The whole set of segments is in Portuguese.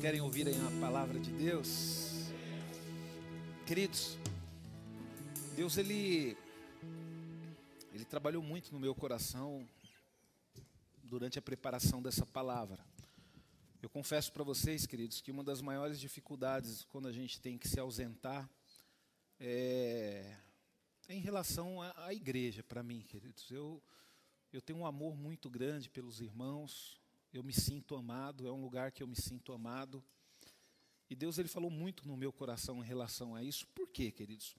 Querem ouvir a palavra de Deus? Queridos, Deus ele ele trabalhou muito no meu coração durante a preparação dessa palavra. Eu confesso para vocês, queridos, que uma das maiores dificuldades quando a gente tem que se ausentar é, é em relação à, à igreja, para mim, queridos. Eu, eu tenho um amor muito grande pelos irmãos, eu me sinto amado, é um lugar que eu me sinto amado. E Deus ele falou muito no meu coração em relação a isso. Por quê, queridos?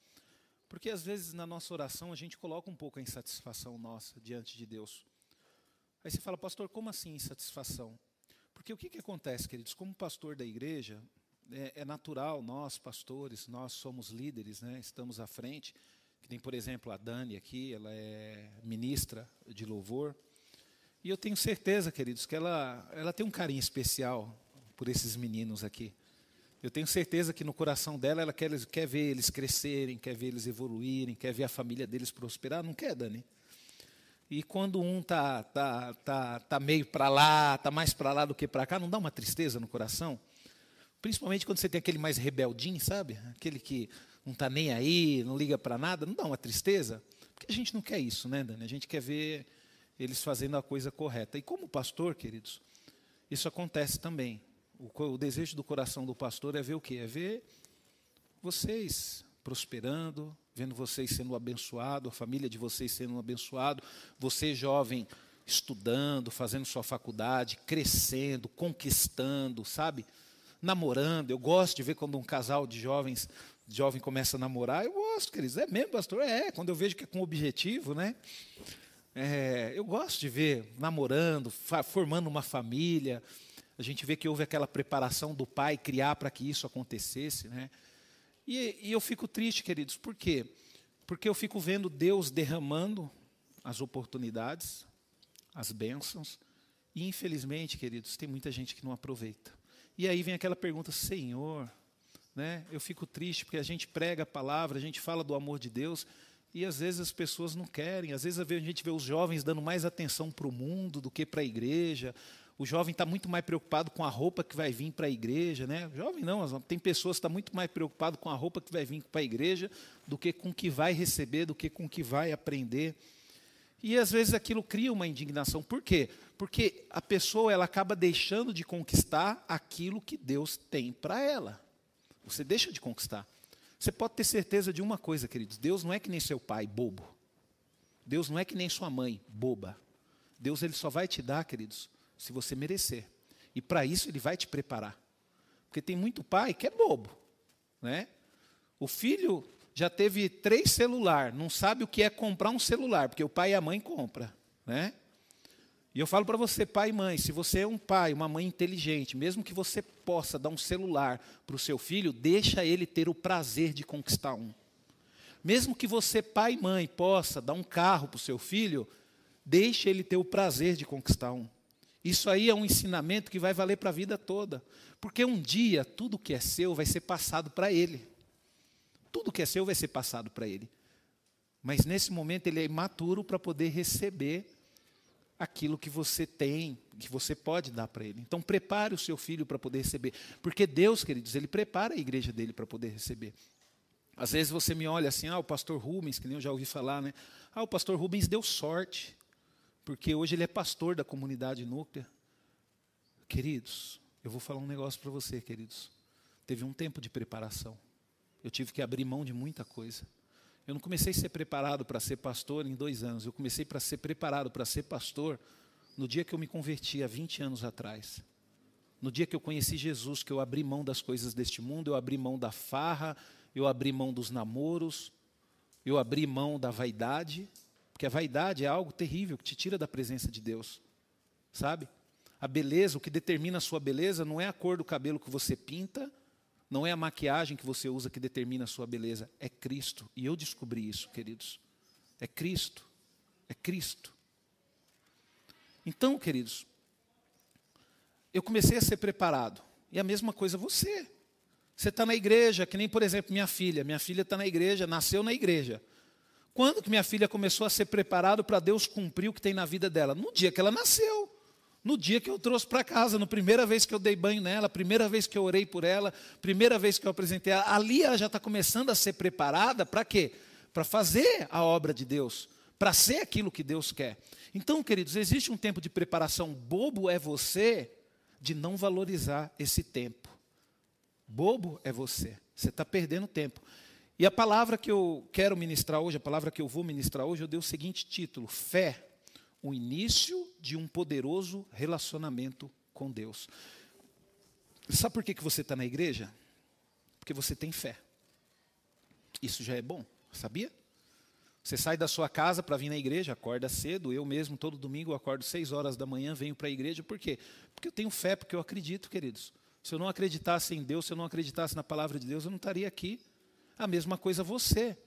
Porque às vezes na nossa oração a gente coloca um pouco a insatisfação nossa diante de Deus. Aí você fala, pastor, como assim insatisfação? Porque o que, que acontece, queridos? Como pastor da igreja, é, é natural, nós, pastores, nós somos líderes, né? estamos à frente. Que tem, por exemplo, a Dani aqui, ela é ministra de louvor. E eu tenho certeza, queridos, que ela, ela tem um carinho especial por esses meninos aqui. Eu tenho certeza que no coração dela ela quer, quer ver eles crescerem, quer ver eles evoluírem, quer ver a família deles prosperar. Não quer, Dani? E quando um tá tá tá, tá meio para lá, tá mais para lá do que para cá, não dá uma tristeza no coração? Principalmente quando você tem aquele mais rebeldinho, sabe? Aquele que não está nem aí, não liga para nada, não dá uma tristeza? Porque a gente não quer isso, né, Dani? A gente quer ver eles fazendo a coisa correta. E como pastor, queridos, isso acontece também. O, o desejo do coração do pastor é ver o quê? É ver vocês prosperando, vendo vocês sendo abençoados, a família de vocês sendo abençoado, você jovem estudando, fazendo sua faculdade, crescendo, conquistando, sabe? Namorando. Eu gosto de ver quando um casal de jovens, jovem começa a namorar. Eu gosto, queridos. É mesmo, pastor? É, quando eu vejo que é com objetivo, né? É, eu gosto de ver namorando, formando uma família. A gente vê que houve aquela preparação do pai criar para que isso acontecesse. Né? E, e eu fico triste, queridos, por quê? Porque eu fico vendo Deus derramando as oportunidades, as bênçãos, e infelizmente, queridos, tem muita gente que não aproveita. E aí vem aquela pergunta, Senhor, né? Eu fico triste porque a gente prega a palavra, a gente fala do amor de Deus, e às vezes as pessoas não querem, às vezes a gente vê os jovens dando mais atenção para o mundo do que para a igreja. O jovem está muito mais preocupado com a roupa que vai vir para a igreja, né? Jovem não, tem pessoas que estão tá muito mais preocupado com a roupa que vai vir para a igreja do que com o que vai receber, do que com o que vai aprender. E às vezes aquilo cria uma indignação. Por quê? Porque a pessoa ela acaba deixando de conquistar aquilo que Deus tem para ela. Você deixa de conquistar. Você pode ter certeza de uma coisa, queridos: Deus não é que nem seu pai, bobo. Deus não é que nem sua mãe, boba. Deus ele só vai te dar, queridos, se você merecer. E para isso ele vai te preparar. Porque tem muito pai que é bobo, né? O filho já teve três celular, não sabe o que é comprar um celular, porque o pai e a mãe compra, né? E eu falo para você, pai e mãe, se você é um pai, uma mãe inteligente, mesmo que você possa dar um celular para o seu filho, deixa ele ter o prazer de conquistar um. Mesmo que você, pai e mãe, possa dar um carro para o seu filho, deixa ele ter o prazer de conquistar um. Isso aí é um ensinamento que vai valer para a vida toda. Porque um dia tudo que é seu vai ser passado para ele. Tudo que é seu vai ser passado para ele. Mas nesse momento ele é imaturo para poder receber aquilo que você tem, que você pode dar para ele. Então prepare o seu filho para poder receber, porque Deus, queridos, ele prepara a igreja dele para poder receber. Às vezes você me olha assim, ah, o pastor Rubens, que nem eu já ouvi falar, né? Ah, o pastor Rubens deu sorte, porque hoje ele é pastor da comunidade núclea. Queridos, eu vou falar um negócio para você, queridos. Teve um tempo de preparação. Eu tive que abrir mão de muita coisa. Eu não comecei a ser preparado para ser pastor em dois anos. Eu comecei para ser preparado para ser pastor no dia que eu me converti, há 20 anos atrás. No dia que eu conheci Jesus, que eu abri mão das coisas deste mundo, eu abri mão da farra, eu abri mão dos namoros, eu abri mão da vaidade, porque a vaidade é algo terrível que te tira da presença de Deus. Sabe? A beleza, o que determina a sua beleza não é a cor do cabelo que você pinta, não é a maquiagem que você usa que determina a sua beleza, é Cristo. E eu descobri isso, queridos. É Cristo. É Cristo. Então, queridos, eu comecei a ser preparado. E a mesma coisa você. Você está na igreja, que nem, por exemplo, minha filha. Minha filha está na igreja, nasceu na igreja. Quando que minha filha começou a ser preparada para Deus cumprir o que tem na vida dela? No dia que ela nasceu. No dia que eu trouxe para casa, na primeira vez que eu dei banho nela, primeira vez que eu orei por ela, primeira vez que eu apresentei ela, ali ela já está começando a ser preparada para quê? Para fazer a obra de Deus, para ser aquilo que Deus quer. Então, queridos, existe um tempo de preparação. Bobo é você de não valorizar esse tempo. Bobo é você. Você está perdendo tempo. E a palavra que eu quero ministrar hoje, a palavra que eu vou ministrar hoje, eu dei o seguinte título: Fé o início de um poderoso relacionamento com Deus. Sabe por que, que você está na igreja? Porque você tem fé. Isso já é bom, sabia? Você sai da sua casa para vir na igreja, acorda cedo. Eu mesmo, todo domingo, acordo seis horas da manhã, venho para a igreja. Por quê? Porque eu tenho fé, porque eu acredito, queridos. Se eu não acreditasse em Deus, se eu não acreditasse na palavra de Deus, eu não estaria aqui. A mesma coisa você.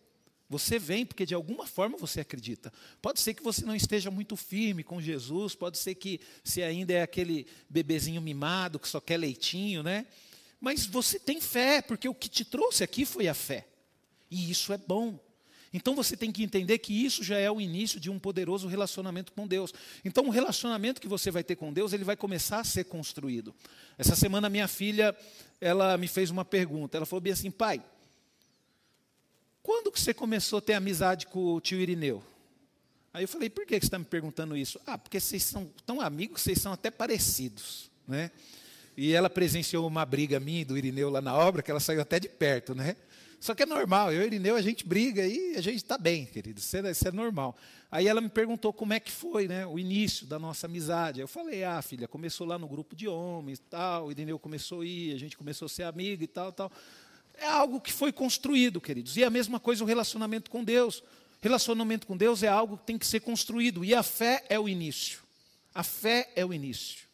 Você vem porque de alguma forma você acredita. Pode ser que você não esteja muito firme com Jesus, pode ser que você ainda é aquele bebezinho mimado que só quer leitinho, né? Mas você tem fé, porque o que te trouxe aqui foi a fé. E isso é bom. Então você tem que entender que isso já é o início de um poderoso relacionamento com Deus. Então o relacionamento que você vai ter com Deus, ele vai começar a ser construído. Essa semana minha filha, ela me fez uma pergunta. Ela falou bem assim, pai, quando que você começou a ter amizade com o tio Irineu? Aí eu falei, por que você está me perguntando isso? Ah, porque vocês são tão amigos, vocês são até parecidos. Né? E ela presenciou uma briga minha e do Irineu lá na obra, que ela saiu até de perto. Né? Só que é normal, eu e o Irineu, a gente briga e a gente está bem, querido, isso é, isso é, normal. Aí ela me perguntou como é que foi né, o início da nossa amizade. Eu falei, ah, filha, começou lá no grupo de homens tal, o Irineu começou a ir, a gente começou a ser amigo e tal, tal. É algo que foi construído, queridos. E é a mesma coisa o relacionamento com Deus. Relacionamento com Deus é algo que tem que ser construído. E a fé é o início. A fé é o início.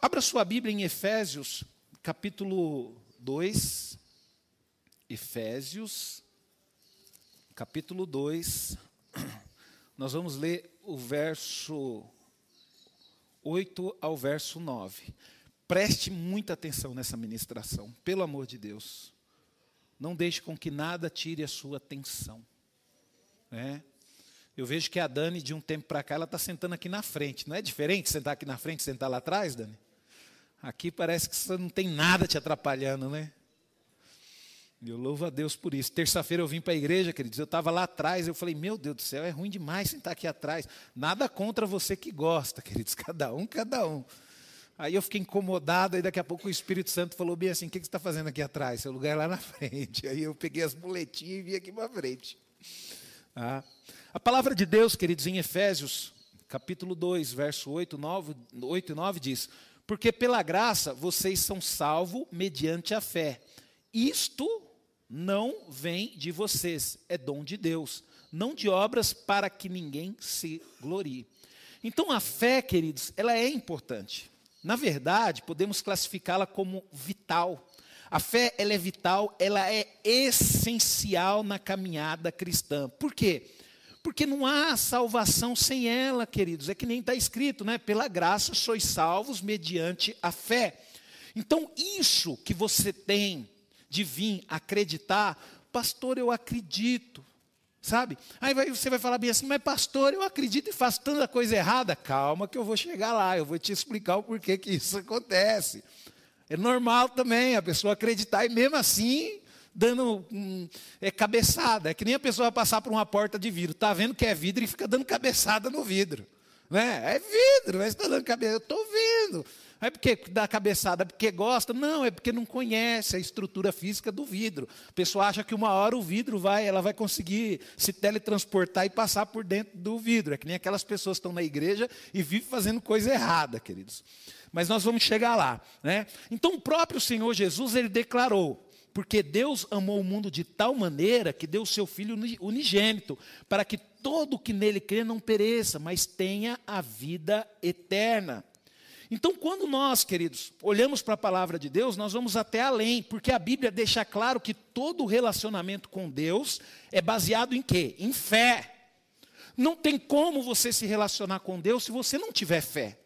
Abra sua Bíblia em Efésios, capítulo 2. Efésios, capítulo 2. Nós vamos ler o verso 8 ao verso 9. Preste muita atenção nessa ministração, pelo amor de Deus. Não deixe com que nada tire a sua atenção. É. Eu vejo que a Dani, de um tempo para cá, ela está sentando aqui na frente. Não é diferente sentar aqui na frente e sentar lá atrás, Dani? Aqui parece que você não tem nada te atrapalhando, né? Eu louvo a Deus por isso. Terça-feira eu vim para a igreja, queridos. Eu estava lá atrás, eu falei, meu Deus do céu, é ruim demais sentar aqui atrás. Nada contra você que gosta, queridos. Cada um, cada um. Aí eu fiquei incomodado, aí daqui a pouco o Espírito Santo falou bem assim: o que, você está fazendo aqui atrás? Seu lugar é lá na frente. Aí eu peguei as boletinhas e vim aqui para frente. Ah. A palavra de Deus, queridos, em Efésios, capítulo 2, verso 8, 9, 8 e 9 diz: Porque pela graça vocês são salvos mediante a fé. Isto não vem de vocês, é dom de Deus, não de obras para que ninguém se glorie. Então a fé, queridos, ela é importante. Na verdade, podemos classificá-la como vital. A fé, ela é vital, ela é essencial na caminhada cristã. Por quê? Porque não há salvação sem ela, queridos. É que nem está escrito, né? Pela graça sois salvos mediante a fé. Então, isso que você tem de vir acreditar, pastor, eu acredito sabe? Aí vai, você vai falar bem assim, mas pastor, eu acredito e faço tanta coisa errada. Calma que eu vou chegar lá, eu vou te explicar o porquê que isso acontece. É normal também a pessoa acreditar e mesmo assim dando um, é cabeçada. É que nem a pessoa passar por uma porta de vidro, está vendo que é vidro e fica dando cabeçada no vidro. Né? É vidro, mas está dando cabeçada. Eu estou Não é porque dá cabeçada porque gosta, não, é porque não conhece a estrutura física do vidro. A pessoa acha que uma hora o vidro vai, ela vai conseguir se teletransportar e passar por dentro do vidro. É que nem aquelas pessoas que estão na igreja e vivem fazendo coisa errada, queridos. Mas nós vamos chegar lá, né? Então o próprio Senhor Jesus ele declarou: porque Deus amou o mundo de tal maneira que deu o seu Filho unigênito, para que todo que nele crê não pereça, mas tenha a vida eterna. Então, quando nós, queridos, olhamos para a palavra de Deus, nós vamos até além, porque a Bíblia deixa claro que todo relacionamento com Deus é baseado em quê? Em fé. Não tem como você se relacionar com Deus se você não tiver fé.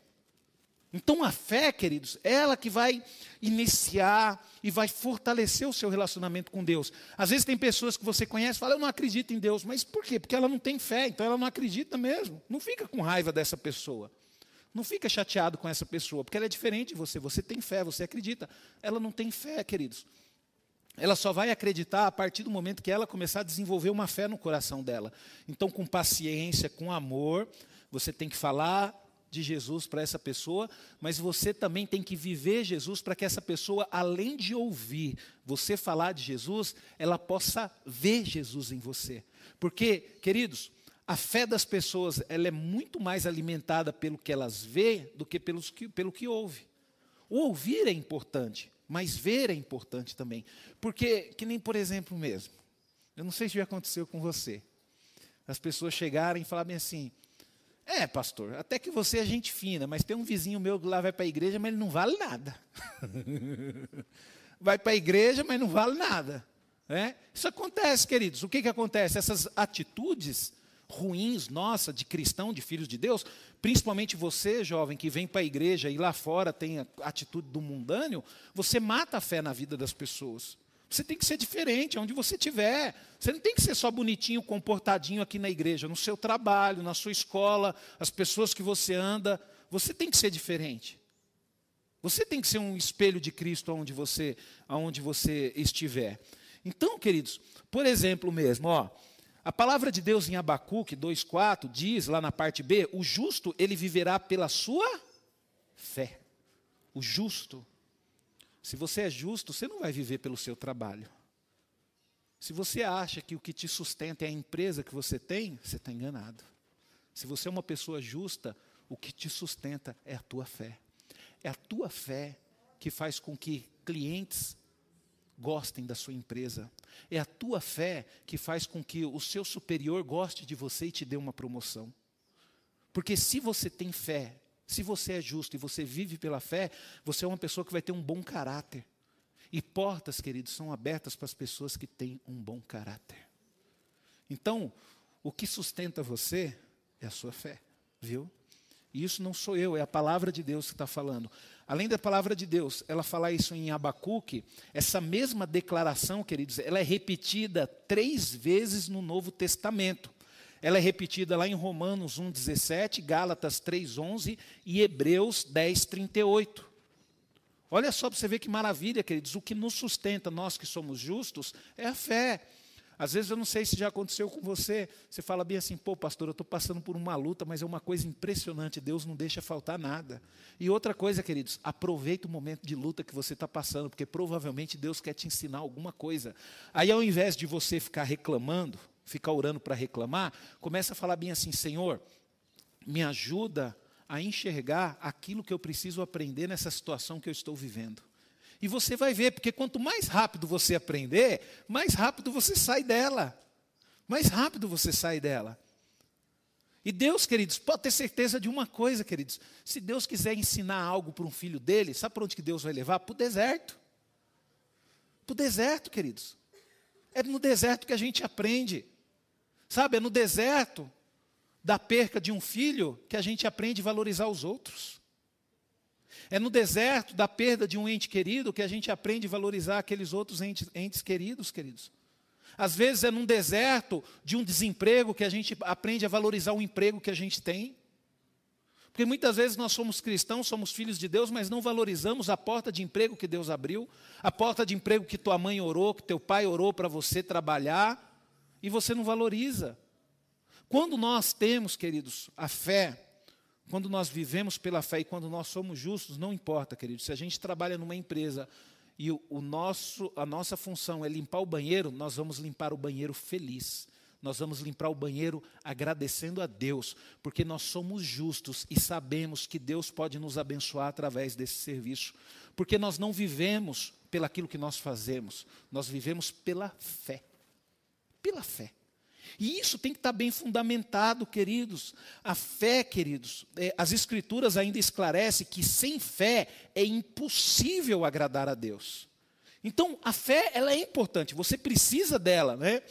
Então a fé, queridos, é ela que vai iniciar e vai fortalecer o seu relacionamento com Deus. Às vezes tem pessoas que você conhece e fala, eu não acredito em Deus. Mas por quê? Porque ela não tem fé, então ela não acredita mesmo. Não fica com raiva dessa pessoa. Não fica chateado com essa pessoa, porque ela é diferente de você. Você tem fé, você acredita. Ela não tem fé, queridos. Ela só vai acreditar a partir do momento que ela começar a desenvolver uma fé no coração dela. Então, com paciência, com amor, você tem que falar de Jesus para essa pessoa, mas você também tem que viver Jesus para que essa pessoa, além de ouvir você falar de Jesus, ela possa ver Jesus em você. Porque, queridos, a fé das pessoas ela é muito mais alimentada pelo que elas vê do que, pelos que pelo que ouve. O ouvir é importante, mas ver é importante também. Porque, que nem por exemplo mesmo, eu não sei se já aconteceu com você. As pessoas chegarem e falarem assim: É, pastor, até que você é gente fina, mas tem um vizinho meu que lá vai para a igreja, mas ele não vale nada. vai para a igreja, mas não vale nada. É? Isso acontece, queridos. O que, que acontece? Essas atitudes ruins nossa de cristão, de filhos de Deus, principalmente você, jovem, que vem para a igreja e lá fora tem a atitude do mundâneo, você mata a fé na vida das pessoas. Você tem que ser diferente, onde você estiver. Você não tem que ser só bonitinho, comportadinho aqui na igreja, no seu trabalho, na sua escola, as pessoas que você anda. Você tem que ser diferente. Você tem que ser um espelho de Cristo onde você, aonde você estiver. Então, queridos, por exemplo mesmo, ó, a palavra de Deus em Abacuque 2,4 diz, lá na parte B, o justo ele viverá pela sua fé. O justo. Se você é justo, você não vai viver pelo seu trabalho. Se você acha que o que te sustenta é a empresa que você tem, você está enganado. Se você é uma pessoa justa, o que te sustenta é a tua fé. É a tua fé que faz com que clientes gostem da sua empresa. É a tua fé que faz com que o seu superior goste de você e te dê uma promoção. Porque se você tem fé, se você é justo e você vive pela fé, você é uma pessoa que vai ter um bom caráter. E portas, queridos, são abertas para as pessoas que têm um bom caráter. Então, o que sustenta você é a sua fé, viu? E isso não sou eu, é a palavra de Deus que está falando. Além da palavra de Deus, ela fala isso em Abacuque, essa mesma declaração, queridos, ela é repetida três vezes no Novo Testamento. Ela é repetida lá em Romanos 1,17, Gálatas 3,11 e Hebreus 10,38. Olha só para você ver que maravilha, queridos. O que nos sustenta, nós que somos justos, é a fé. Às vezes eu não sei se já aconteceu com você. Você fala bem assim, pô, pastor, eu estou passando por uma luta, mas é uma coisa impressionante. Deus não deixa faltar nada. E outra coisa, queridos, aproveita o momento de luta que você está passando, porque provavelmente Deus quer te ensinar alguma coisa. Aí, ao invés de você ficar reclamando, ficar orando para reclamar, começa a falar bem assim, Senhor, me ajuda a enxergar aquilo que eu preciso aprender nessa situação que eu estou vivendo. E você vai ver, porque quanto mais rápido você aprender, mais rápido você sai dela. Mais rápido você sai dela. E Deus, queridos, pode ter certeza de uma coisa, queridos. Se Deus quiser ensinar algo para um filho dele, sabe para onde que Deus vai levar? Para o deserto. Para o deserto, queridos. É no deserto que a gente aprende. Sabe, é no deserto da perca de um filho que a gente aprende a valorizar os outros. É no deserto da perda de um ente querido que a gente aprende a valorizar aqueles outros entes, entes queridos, queridos. Às vezes é num deserto de um desemprego que a gente aprende a valorizar o emprego que a gente tem. Porque muitas vezes nós somos cristãos, somos filhos de Deus, mas não valorizamos a porta de emprego que Deus abriu, a porta de emprego que tua mãe orou, que teu pai orou para você trabalhar, e você não valoriza. Quando nós temos, queridos, a fé, quando nós vivemos pela fé e quando nós somos justos, não importa, querido. Se a gente trabalha numa empresa e o, o nosso, a nossa função é limpar o banheiro, nós vamos limpar o banheiro feliz. Nós vamos limpar o banheiro agradecendo a Deus, porque nós somos justos e sabemos que Deus pode nos abençoar através desse serviço. Porque nós não vivemos pelaquilo que nós fazemos, nós vivemos pela fé. Pela fé. E isso tem que estar bem fundamentado, queridos. A fé, queridos, é, as Escrituras ainda esclarecem que sem fé é impossível agradar a Deus. Então, a fé, ela é importante, você precisa dela, né?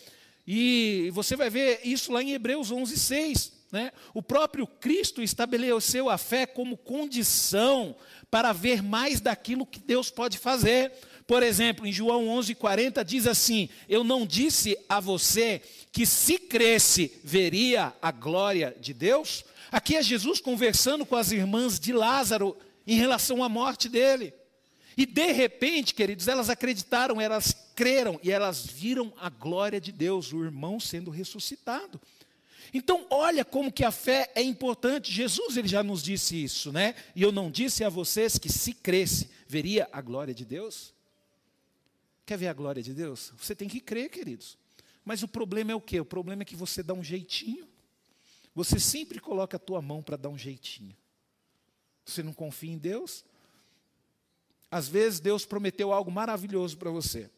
E você vai ver isso lá em Hebreus 11, 6. Né? O próprio Cristo estabeleceu a fé como condição para ver mais daquilo que Deus pode fazer. Por exemplo, em João 11:40 diz assim: Eu não disse a você que se cresce veria a glória de Deus? Aqui é Jesus conversando com as irmãs de Lázaro em relação à morte dele. E de repente, queridos, elas acreditaram, elas creram e elas viram a glória de Deus, o irmão sendo ressuscitado. Então, olha como que a fé é importante. Jesus ele já nos disse isso, né? E eu não disse a vocês que se cresce, veria a glória de Deus? Quer ver a glória de Deus? Você tem que crer, queridos. Mas o problema é o quê? O problema é que você dá um jeitinho. Você sempre coloca a tua mão para dar um jeitinho. Você não confia em Deus? Às vezes Deus prometeu algo maravilhoso para você.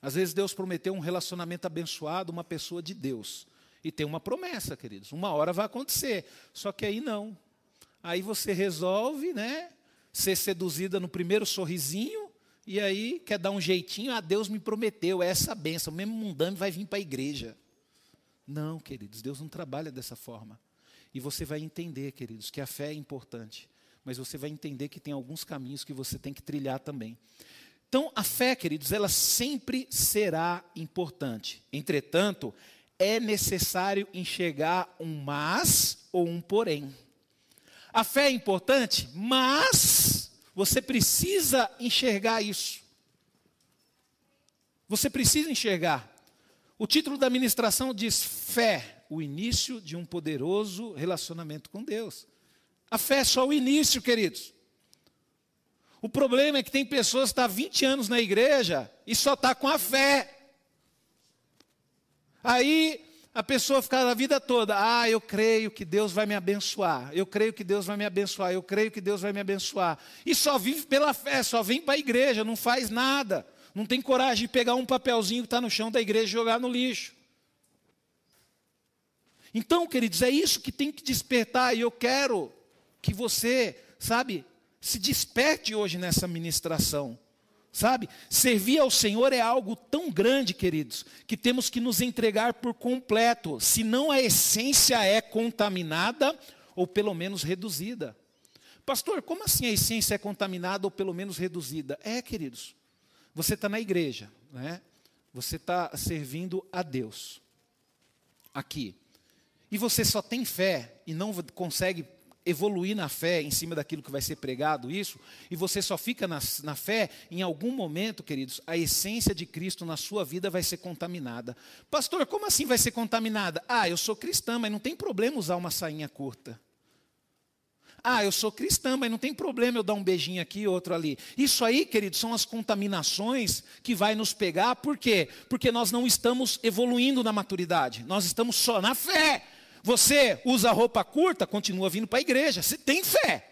Às vezes Deus prometeu um relacionamento abençoado, uma pessoa de Deus. E tem uma promessa, queridos. Uma hora vai acontecer. Só que aí não. Aí você resolve, né? Ser seduzida no primeiro sorrisinho. E aí quer dar um jeitinho. Ah, Deus me prometeu é essa benção. Mesmo mundano vai vir para a igreja. Não, queridos. Deus não trabalha dessa forma. E você vai entender, queridos, que a fé é importante. Mas você vai entender que tem alguns caminhos que você tem que trilhar também. Então, a fé, queridos, ela sempre será importante. Entretanto, é necessário enxergar um mas ou um porém. A fé é importante, mas você precisa enxergar isso. Você precisa enxergar. O título da ministração diz Fé, o início de um poderoso relacionamento com Deus. A fé é só o início, queridos. O problema é que tem pessoas que estão há 20 anos na igreja e só está com a fé. Aí a pessoa fica a vida toda, ah, eu creio que Deus vai me abençoar, eu creio que Deus vai me abençoar, eu creio que Deus vai me abençoar. E só vive pela fé, só vem para a igreja, não faz nada. Não tem coragem de pegar um papelzinho que está no chão da igreja e jogar no lixo. Então, queridos, é isso que tem que despertar, e eu quero que você, sabe, se desperte hoje nessa ministração. Sabe? Servir ao Senhor é algo tão grande, queridos, que temos que nos entregar por completo, senão a essência é contaminada ou pelo menos reduzida. Pastor, como assim a essência é contaminada ou pelo menos reduzida? É, queridos, você está na igreja, né? você está servindo a Deus, aqui, e você só tem fé e não consegue evoluir na fé em cima daquilo que vai ser pregado, isso, e você só fica na, na fé, em algum momento, queridos, a essência de Cristo na sua vida vai ser contaminada. Pastor, como assim vai ser contaminada? Ah, eu sou cristã, mas não tem problema usar uma sainha curta. Ah, eu sou cristã, mas não tem problema eu dar um beijinho aqui, outro ali. Isso aí, queridos, são as contaminações que vai nos pegar. Por quê? Porque nós não estamos evoluindo na maturidade. Nós estamos só na fé. Você usa roupa curta, continua vindo para a igreja. Você tem fé.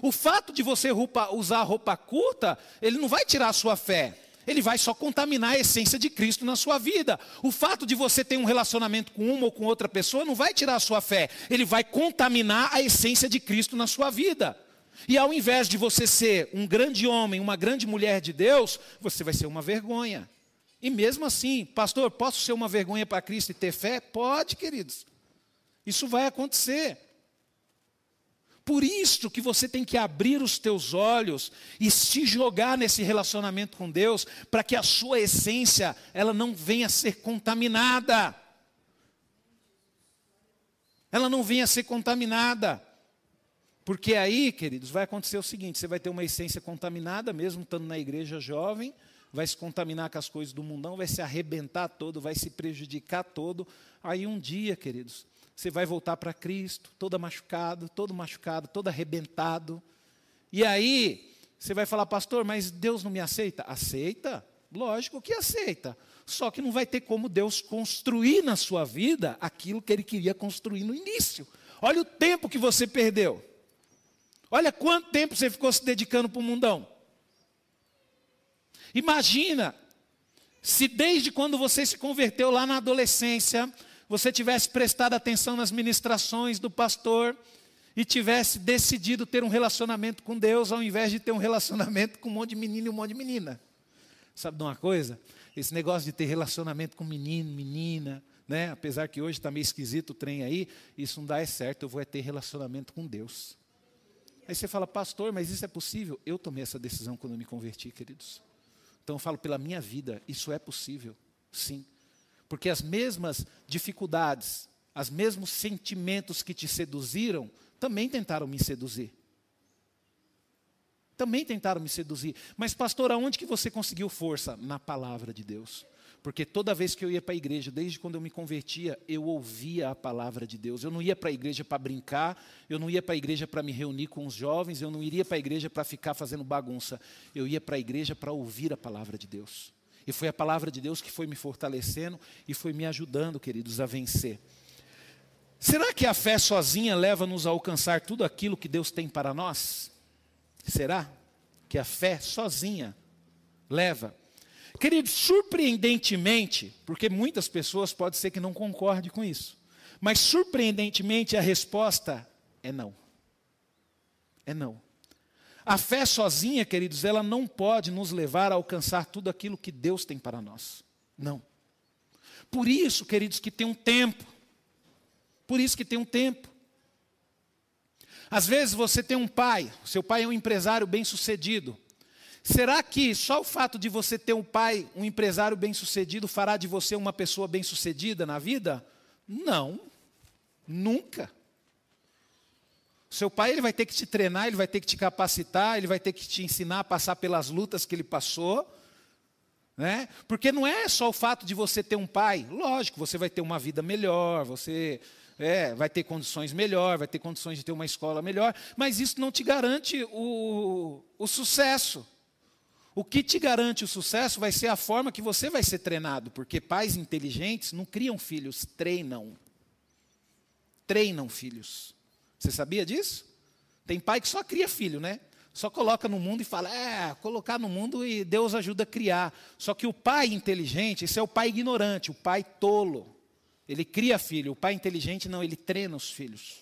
O fato de você usar roupa curta, ele não vai tirar a sua fé. Ele vai só contaminar a essência de Cristo na sua vida. O fato de você ter um relacionamento com uma ou com outra pessoa não vai tirar a sua fé. Ele vai contaminar a essência de Cristo na sua vida. E ao invés de você ser um grande homem, uma grande mulher de Deus, você vai ser uma vergonha. E mesmo assim, pastor, posso ser uma vergonha para Cristo e ter fé? Pode, queridos. Isso vai acontecer. Por isso que você tem que abrir os teus olhos e se jogar nesse relacionamento com Deus, para que a sua essência ela não venha a ser contaminada. Ela não venha a ser contaminada. Porque aí, queridos, vai acontecer o seguinte: você vai ter uma essência contaminada, mesmo estando na igreja jovem, vai se contaminar com as coisas do mundão, vai se arrebentar todo, vai se prejudicar todo. Aí um dia, queridos, você vai voltar para Cristo, todo machucado, todo machucado, todo arrebentado. E aí, você vai falar, pastor, mas Deus não me aceita? Aceita? Lógico que aceita. Só que não vai ter como Deus construir na sua vida aquilo que Ele queria construir no início. Olha o tempo que você perdeu. Olha quanto tempo você ficou se dedicando para o mundão. Imagina se desde quando você se converteu lá na adolescência, você tivesse prestado atenção nas ministrações do pastor e tivesse decidido ter um relacionamento com Deus ao invés de ter um relacionamento com um monte de menino e um monte de menina. Sabe de uma coisa? Esse negócio de ter relacionamento com menino, menina, né? apesar que hoje está meio esquisito o trem aí, isso não dá é certo, eu vou é ter relacionamento com Deus. Aí você fala, pastor, mas isso é possível? Eu tomei essa decisão quando me converti, queridos. Então eu falo pela minha vida, isso é possível, sim. Porque as mesmas dificuldades, os mesmos sentimentos que te seduziram também tentaram me seduzir. Também tentaram me seduzir. Mas, pastor, aonde que você conseguiu força? Na palavra de Deus. Porque toda vez que eu ia para a igreja, desde quando eu me convertia, eu ouvia a palavra de Deus. Eu não ia para a igreja para brincar, eu não ia para a igreja para me reunir com os jovens, eu não iria para a igreja para ficar fazendo bagunça. Eu ia para a igreja para ouvir a palavra de Deus. E foi a palavra de Deus que foi me fortalecendo e foi me ajudando, queridos, a vencer. Será que a fé sozinha leva-nos a alcançar tudo aquilo que Deus tem para nós? Será que a fé sozinha leva? Queridos, surpreendentemente, porque muitas pessoas pode ser que não concordem com isso, mas surpreendentemente a resposta é não. É não. A fé sozinha, queridos, ela não pode nos levar a alcançar tudo aquilo que Deus tem para nós. Não. Por isso, queridos, que tem um tempo por isso que tem um tempo. Às vezes você tem um pai, seu pai é um empresário bem-sucedido. Será que só o fato de você ter um pai, um empresário bem-sucedido, fará de você uma pessoa bem-sucedida na vida? Não, nunca. Seu pai ele vai ter que te treinar, ele vai ter que te capacitar, ele vai ter que te ensinar a passar pelas lutas que ele passou. Né? Porque não é só o fato de você ter um pai, lógico, você vai ter uma vida melhor, você é, vai ter condições melhor, vai ter condições de ter uma escola melhor, mas isso não te garante o, o sucesso. O que te garante o sucesso vai ser a forma que você vai ser treinado, porque pais inteligentes não criam filhos, treinam. Treinam filhos. Você sabia disso? Tem pai que só cria filho, né? Só coloca no mundo e fala, é, colocar no mundo e Deus ajuda a criar. Só que o pai inteligente, esse é o pai ignorante, o pai tolo. Ele cria filho. O pai inteligente não, ele treina os filhos.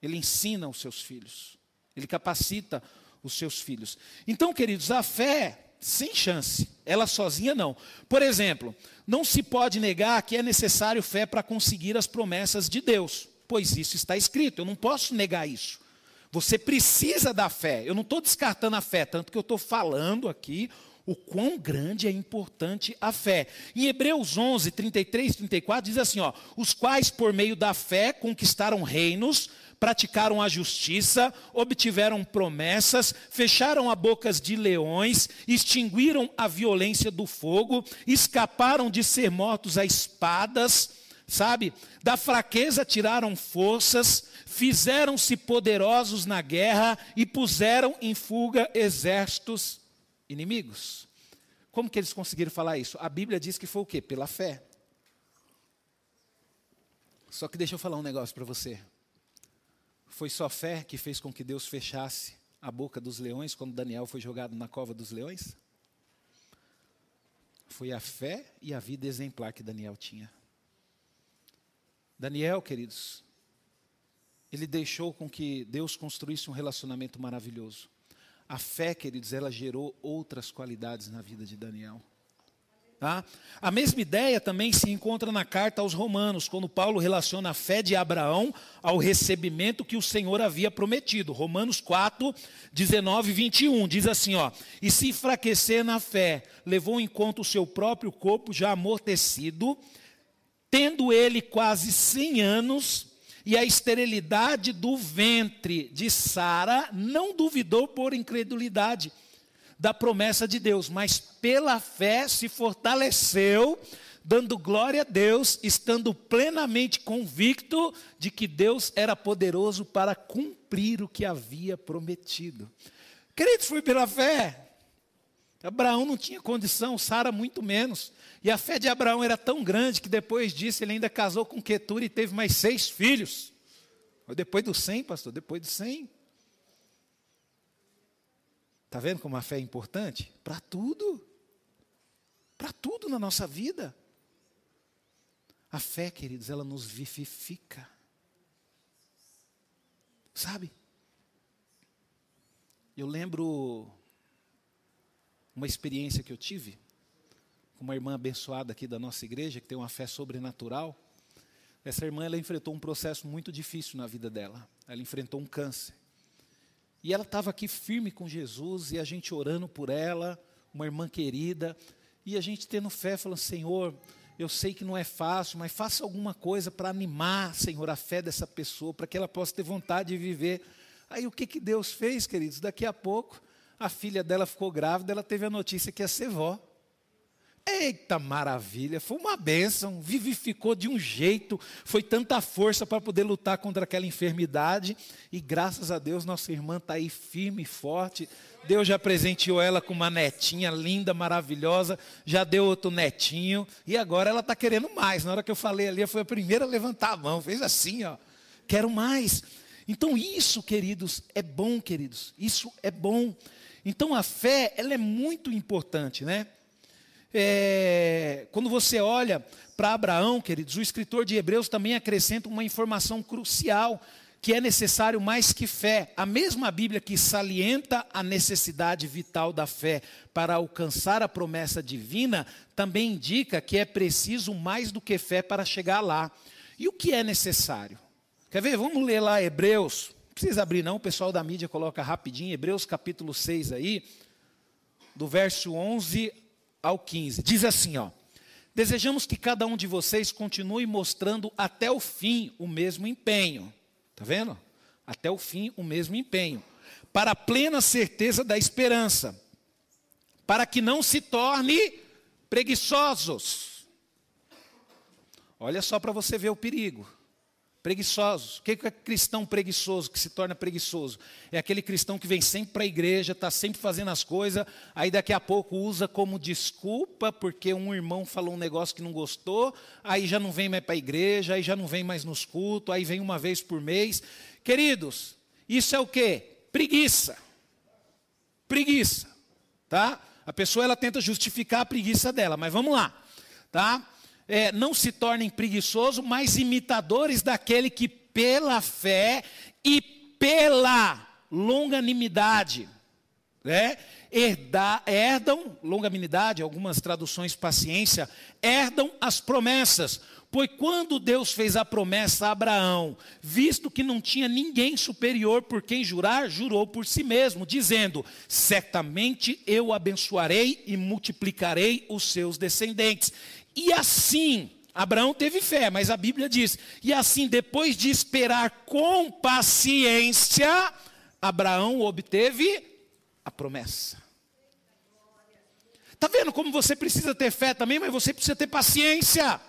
Ele ensina os seus filhos. Ele capacita os seus filhos. Então, queridos, a fé, sem chance. Ela sozinha não. Por exemplo, não se pode negar que é necessário fé para conseguir as promessas de Deus, pois isso está escrito. Eu não posso negar isso. Você precisa da fé. Eu não estou descartando a fé, tanto que eu estou falando aqui o quão grande é importante a fé. Em Hebreus 11, 33 e 34 diz assim, ó, os quais por meio da fé conquistaram reinos, praticaram a justiça, obtiveram promessas, fecharam a bocas de leões, extinguiram a violência do fogo, escaparam de ser mortos a espadas, sabe? Da fraqueza tiraram forças, fizeram-se poderosos na guerra e puseram em fuga exércitos inimigos. Como que eles conseguiram falar isso? A Bíblia diz que foi o quê? Pela fé. Só que deixa eu falar um negócio para você. Foi só fé que fez com que Deus fechasse a boca dos leões quando Daniel foi jogado na cova dos leões? Foi a fé e a vida exemplar que Daniel tinha. Daniel, queridos, ele deixou com que Deus construísse um relacionamento maravilhoso. A fé, queridos, ela gerou outras qualidades na vida de Daniel. Tá? A mesma ideia também se encontra na carta aos Romanos, quando Paulo relaciona a fé de Abraão ao recebimento que o Senhor havia prometido. Romanos 4, 19 e 21 diz assim: ó, E se enfraquecer na fé, levou em conta o seu próprio corpo já amortecido, tendo ele quase 100 anos, e a esterilidade do ventre de Sara não duvidou por incredulidade da promessa de Deus, mas pela fé se fortaleceu, dando glória a Deus, estando plenamente convicto de que Deus era poderoso para cumprir o que havia prometido. Queridos, foi pela fé. Abraão não tinha condição, Sara muito menos. E a fé de Abraão era tão grande que depois disso ele ainda casou com Ketura e teve mais seis filhos. Depois do cem, pastor, depois do cem. Está vendo como a fé é importante? Para tudo. Para tudo na nossa vida. A fé, queridos, ela nos vivifica. Sabe? Eu lembro uma experiência que eu tive com uma irmã abençoada aqui da nossa igreja, que tem uma fé sobrenatural. Essa irmã ela enfrentou um processo muito difícil na vida dela. Ela enfrentou um câncer. E ela estava aqui firme com Jesus e a gente orando por ela, uma irmã querida, e a gente tendo fé, falando: Senhor, Eu sei que não é fácil, mas faça alguma coisa para animar, Senhor, a fé dessa pessoa, para que ela possa ter vontade de viver. Aí o que, que Deus fez, queridos? Daqui a pouco, a filha dela ficou grávida, ela teve a notícia que ia ser vó. Eita maravilha, foi uma bênção, vivificou de um jeito, foi tanta força para poder lutar contra aquela enfermidade, e graças a Deus nossa irmã está aí firme e forte. Deus já presenteou ela com uma netinha linda, maravilhosa, já deu outro netinho, e agora ela está querendo mais. Na hora que eu falei ali, foi a primeira a levantar a mão, fez assim, ó, quero mais. Então isso, queridos, é bom, queridos, isso é bom. Então a fé, ela é muito importante, né? É, quando você olha para Abraão, queridos, o escritor de Hebreus também acrescenta uma informação crucial, que é necessário mais que fé. A mesma Bíblia que salienta a necessidade vital da fé para alcançar a promessa divina, também indica que é preciso mais do que fé para chegar lá. E o que é necessário? Quer ver? Vamos ler lá Hebreus. Não precisa abrir, não, o pessoal da mídia coloca rapidinho, Hebreus capítulo 6 aí, do verso 11 ao 15. Diz assim, ó: Desejamos que cada um de vocês continue mostrando até o fim o mesmo empenho. Tá vendo? Até o fim o mesmo empenho, para a plena certeza da esperança, para que não se torne preguiçosos. Olha só para você ver o perigo. Preguiçosos. O que é cristão preguiçoso, que se torna preguiçoso? É aquele cristão que vem sempre para a igreja, está sempre fazendo as coisas, aí daqui a pouco usa como desculpa, porque um irmão falou um negócio que não gostou, aí já não vem mais para a igreja, aí já não vem mais nos cultos, aí vem uma vez por mês. Queridos, isso é o que? Preguiça. Preguiça. Tá? A pessoa ela tenta justificar a preguiça dela, mas vamos lá. Tá? É, não se tornem preguiçosos, mas imitadores daquele que pela fé e pela longanimidade, né, herda, herdam, longanimidade, algumas traduções paciência, herdam as promessas. Pois quando Deus fez a promessa a Abraão, visto que não tinha ninguém superior por quem jurar, jurou por si mesmo, dizendo: Certamente eu abençoarei e multiplicarei os seus descendentes. E assim, Abraão teve fé, mas a Bíblia diz: e assim, depois de esperar com paciência, Abraão obteve a promessa. Está vendo como você precisa ter fé também, mas você precisa ter paciência.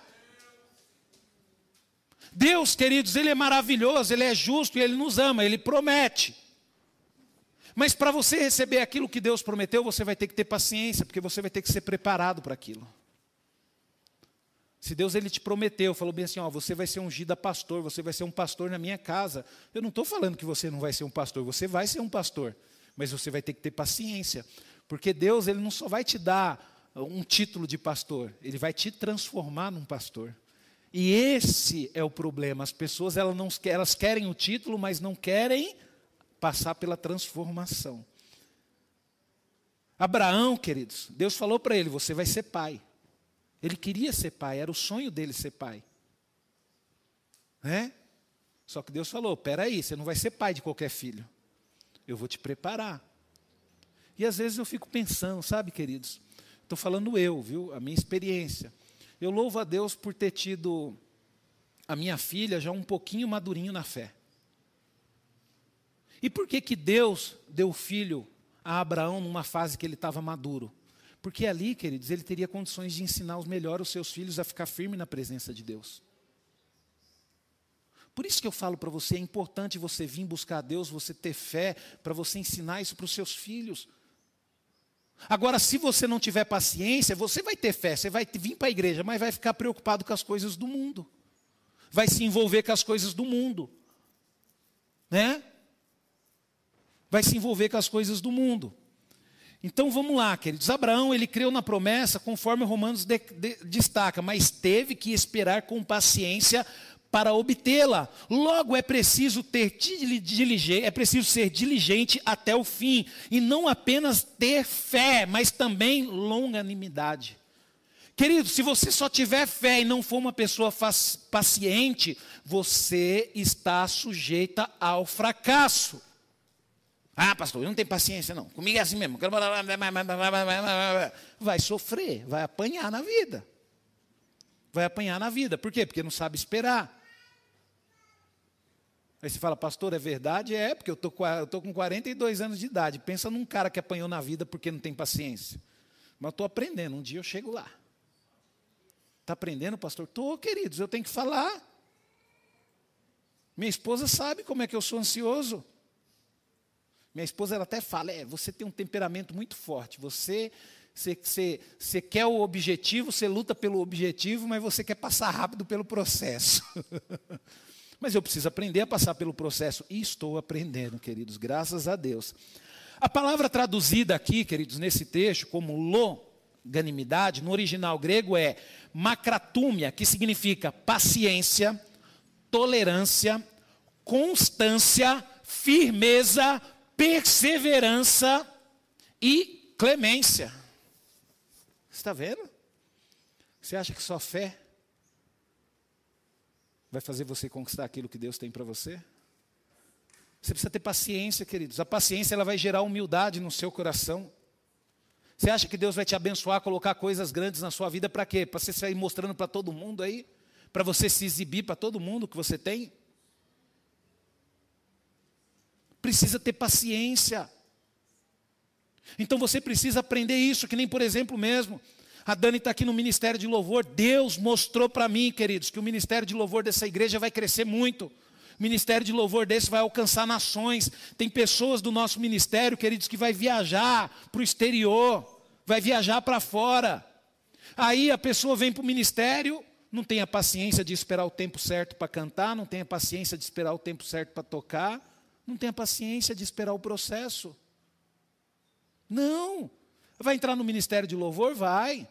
Deus, queridos, Ele é maravilhoso, Ele é justo e Ele nos ama, Ele promete. Mas para você receber aquilo que Deus prometeu, você vai ter que ter paciência, porque você vai ter que ser preparado para aquilo. Se Deus ele te prometeu, falou bem assim, ó, você vai ser ungido a pastor, você vai ser um pastor na minha casa. Eu não estou falando que você não vai ser um pastor, você vai ser um pastor, mas você vai ter que ter paciência, porque Deus ele não só vai te dar um título de pastor, ele vai te transformar num pastor. E esse é o problema. As pessoas elas, não, elas querem o título, mas não querem passar pela transformação. Abraão, queridos, Deus falou para ele: você vai ser pai. Ele queria ser pai, era o sonho dele ser pai. Né? Só que Deus falou: peraí, você não vai ser pai de qualquer filho. Eu vou te preparar. E às vezes eu fico pensando, sabe, queridos? Estou falando eu, viu? A minha experiência. Eu louvo a Deus por ter tido a minha filha já um pouquinho madurinho na fé. E por que que Deus deu filho a Abraão numa fase que ele estava maduro? Porque ali, queridos, ele teria condições de ensinar os melhor os seus filhos a ficar firme na presença de Deus. Por isso que eu falo para você, é importante você vir buscar a Deus, você ter fé, para você ensinar isso para os seus filhos. Agora, se você não tiver paciência, você vai ter fé, você vai vir para a igreja, mas vai ficar preocupado com as coisas do mundo. Vai se envolver com as coisas do mundo. Né? Vai se envolver com as coisas do mundo. Então vamos lá, queridos. Abraão, ele creu na promessa, conforme Romanos de, de, destaca, mas teve que esperar com paciência para obtê-la. Logo é preciso ter diligente, é preciso ser diligente até o fim e não apenas ter fé, mas também longanimidade. Querido, se você só tiver fé e não for uma pessoa paciente, você está sujeita ao fracasso. Ah, pastor, eu não tenho paciência, não. Comigo é assim mesmo. Vai sofrer, vai apanhar na vida. vai apanhar na vida. Por quê? Porque não sabe esperar. Aí você fala, pastor, é verdade? É, porque eu tô, estou com 42 anos de idade. Pensa num cara que apanhou na vida porque não tem paciência. Mas estou aprendendo, um dia eu chego lá. Está aprendendo, pastor? Estou, queridos, eu tenho que falar. Minha esposa sabe como é que eu sou ansioso. Minha esposa ela até fala: é, você tem um temperamento muito forte. Você, você, você, você quer o objetivo, você luta pelo objetivo, mas você quer passar rápido pelo processo. mas eu preciso aprender a passar pelo processo. E estou aprendendo, queridos, graças a Deus. A palavra traduzida aqui, queridos, nesse texto, como longanimidade, no original grego é macratúmia, que significa paciência, tolerância, constância, firmeza, perseverança e clemência. Está vendo? Você acha que só fé vai fazer você conquistar aquilo que Deus tem para você? Você precisa ter paciência, queridos. A paciência ela vai gerar humildade no seu coração. Você acha que Deus vai te abençoar, colocar coisas grandes na sua vida para quê? Para você sair mostrando para todo mundo aí? Para você se exibir para todo mundo que você tem? Precisa ter paciência. Então você precisa aprender isso, que nem por exemplo mesmo. A Dani está aqui no Ministério de Louvor. Deus mostrou para mim, queridos, que o Ministério de Louvor dessa igreja vai crescer muito. Ministério de Louvor desse vai alcançar nações. Tem pessoas do nosso ministério, queridos, que vai viajar para o exterior, vai viajar para fora. Aí a pessoa vem para o ministério, não tem a paciência de esperar o tempo certo para cantar, não tem a paciência de esperar o tempo certo para tocar, não tem paciência de esperar o processo. Não. Vai entrar no ministério de louvor? Vai.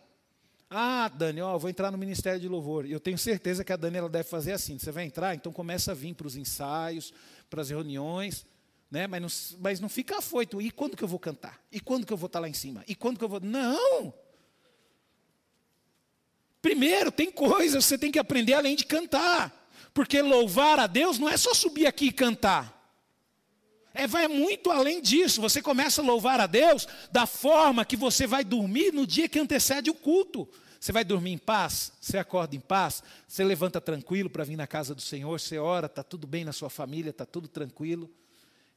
Ah, Dani, ó, vou entrar no ministério de louvor. Eu tenho certeza que a Dani ela deve fazer assim. Você vai entrar, então começa a vir para os ensaios, para as reuniões, né? Mas não, mas não fica afoito. E quando que eu vou cantar? E quando que eu vou estar lá em cima? E quando que eu vou? Não. Primeiro, tem coisas você tem que aprender além de cantar. Porque louvar a Deus não é só subir aqui e cantar. É, vai muito além disso. Você começa a louvar a Deus da forma que você vai dormir no dia que antecede o culto. Você vai dormir em paz, você acorda em paz, você levanta tranquilo para vir na casa do Senhor, você ora, está tudo bem na sua família, está tudo tranquilo.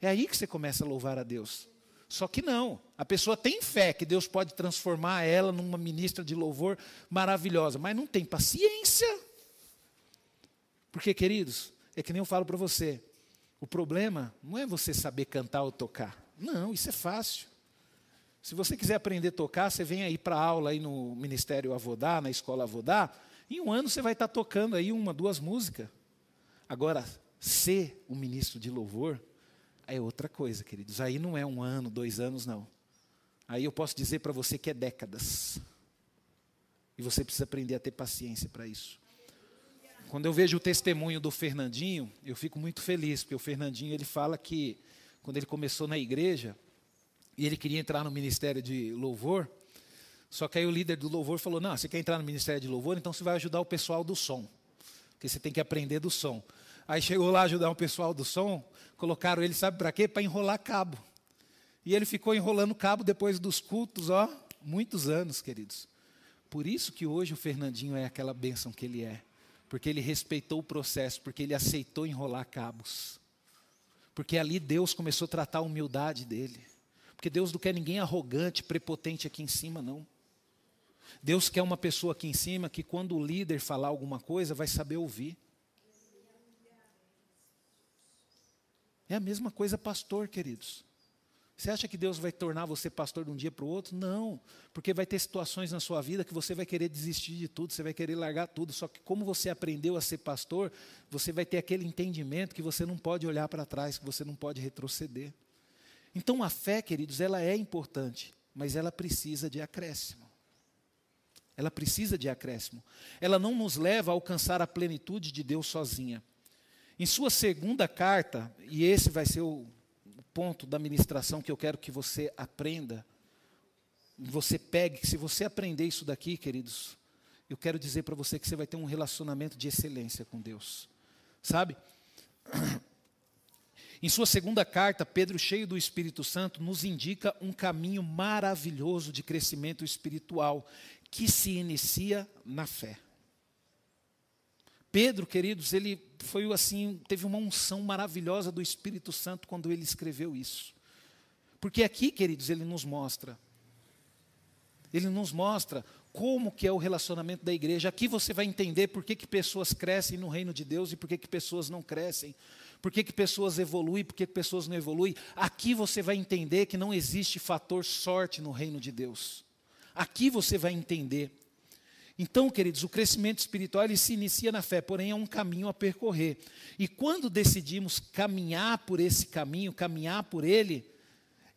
É aí que você começa a louvar a Deus. Só que não, a pessoa tem fé que Deus pode transformar ela numa ministra de louvor maravilhosa, mas não tem paciência. Porque, queridos, é que nem eu falo para você, o problema não é você saber cantar ou tocar. Não, isso é fácil. Se você quiser aprender a tocar, você vem aí para aula aí no Ministério Avodá, na Escola Avodá, em um ano você vai estar tocando aí uma, duas músicas. Agora, ser um ministro de louvor, é outra coisa, queridos. Aí não é um ano, dois anos, não. Aí eu posso dizer para você que é décadas. E você precisa aprender a ter paciência para isso. Quando eu vejo o testemunho do Fernandinho, eu fico muito feliz, porque o Fernandinho ele fala que quando ele começou na igreja e ele queria entrar no ministério de louvor, só que aí o líder do louvor falou: "Não, você quer entrar no ministério de louvor, então você vai ajudar o pessoal do som, porque você tem que aprender do som". Aí chegou lá ajudar o pessoal do som, colocaram ele, sabe para quê? Para enrolar cabo. E ele ficou enrolando cabo depois dos cultos, ó, muitos anos, queridos. Por isso que hoje o Fernandinho é aquela bênção que ele é. Porque ele respeitou o processo, porque ele aceitou enrolar cabos. Porque ali Deus começou a tratar a humildade dele. Porque Deus não quer ninguém arrogante, prepotente aqui em cima, não. Deus quer uma pessoa aqui em cima que, quando o líder falar alguma coisa, vai saber ouvir. É a mesma coisa, pastor, queridos. Você acha que Deus vai tornar você pastor de um dia para o outro? Não, porque vai ter situações na sua vida que você vai querer desistir de tudo, você vai querer largar tudo. Só que, como você aprendeu a ser pastor, você vai ter aquele entendimento que você não pode olhar para trás, que você não pode retroceder. Então, a fé, queridos, ela é importante, mas ela precisa de acréscimo. Ela precisa de acréscimo. Ela não nos leva a alcançar a plenitude de Deus sozinha. Em sua segunda carta, e esse vai ser o ponto da ministração que eu quero que você aprenda, você pegue, se você aprender isso daqui, queridos, eu quero dizer para você que você vai ter um relacionamento de excelência com Deus. Sabe? Em sua segunda carta, Pedro, cheio do Espírito Santo, nos indica um caminho maravilhoso de crescimento espiritual que se inicia na fé. Pedro, queridos, ele foi assim, teve uma unção maravilhosa do Espírito Santo quando ele escreveu isso. Porque aqui, queridos, ele nos mostra. Ele nos mostra como que é o relacionamento da igreja. Aqui você vai entender por que, que pessoas crescem no reino de Deus e por que, que pessoas não crescem. Por que, que pessoas evoluem, por que, que pessoas não evoluem. Aqui você vai entender que não existe fator sorte no reino de Deus. Aqui você vai entender. Então, queridos, o crescimento espiritual ele se inicia na fé, porém é um caminho a percorrer. E quando decidimos caminhar por esse caminho, caminhar por ele,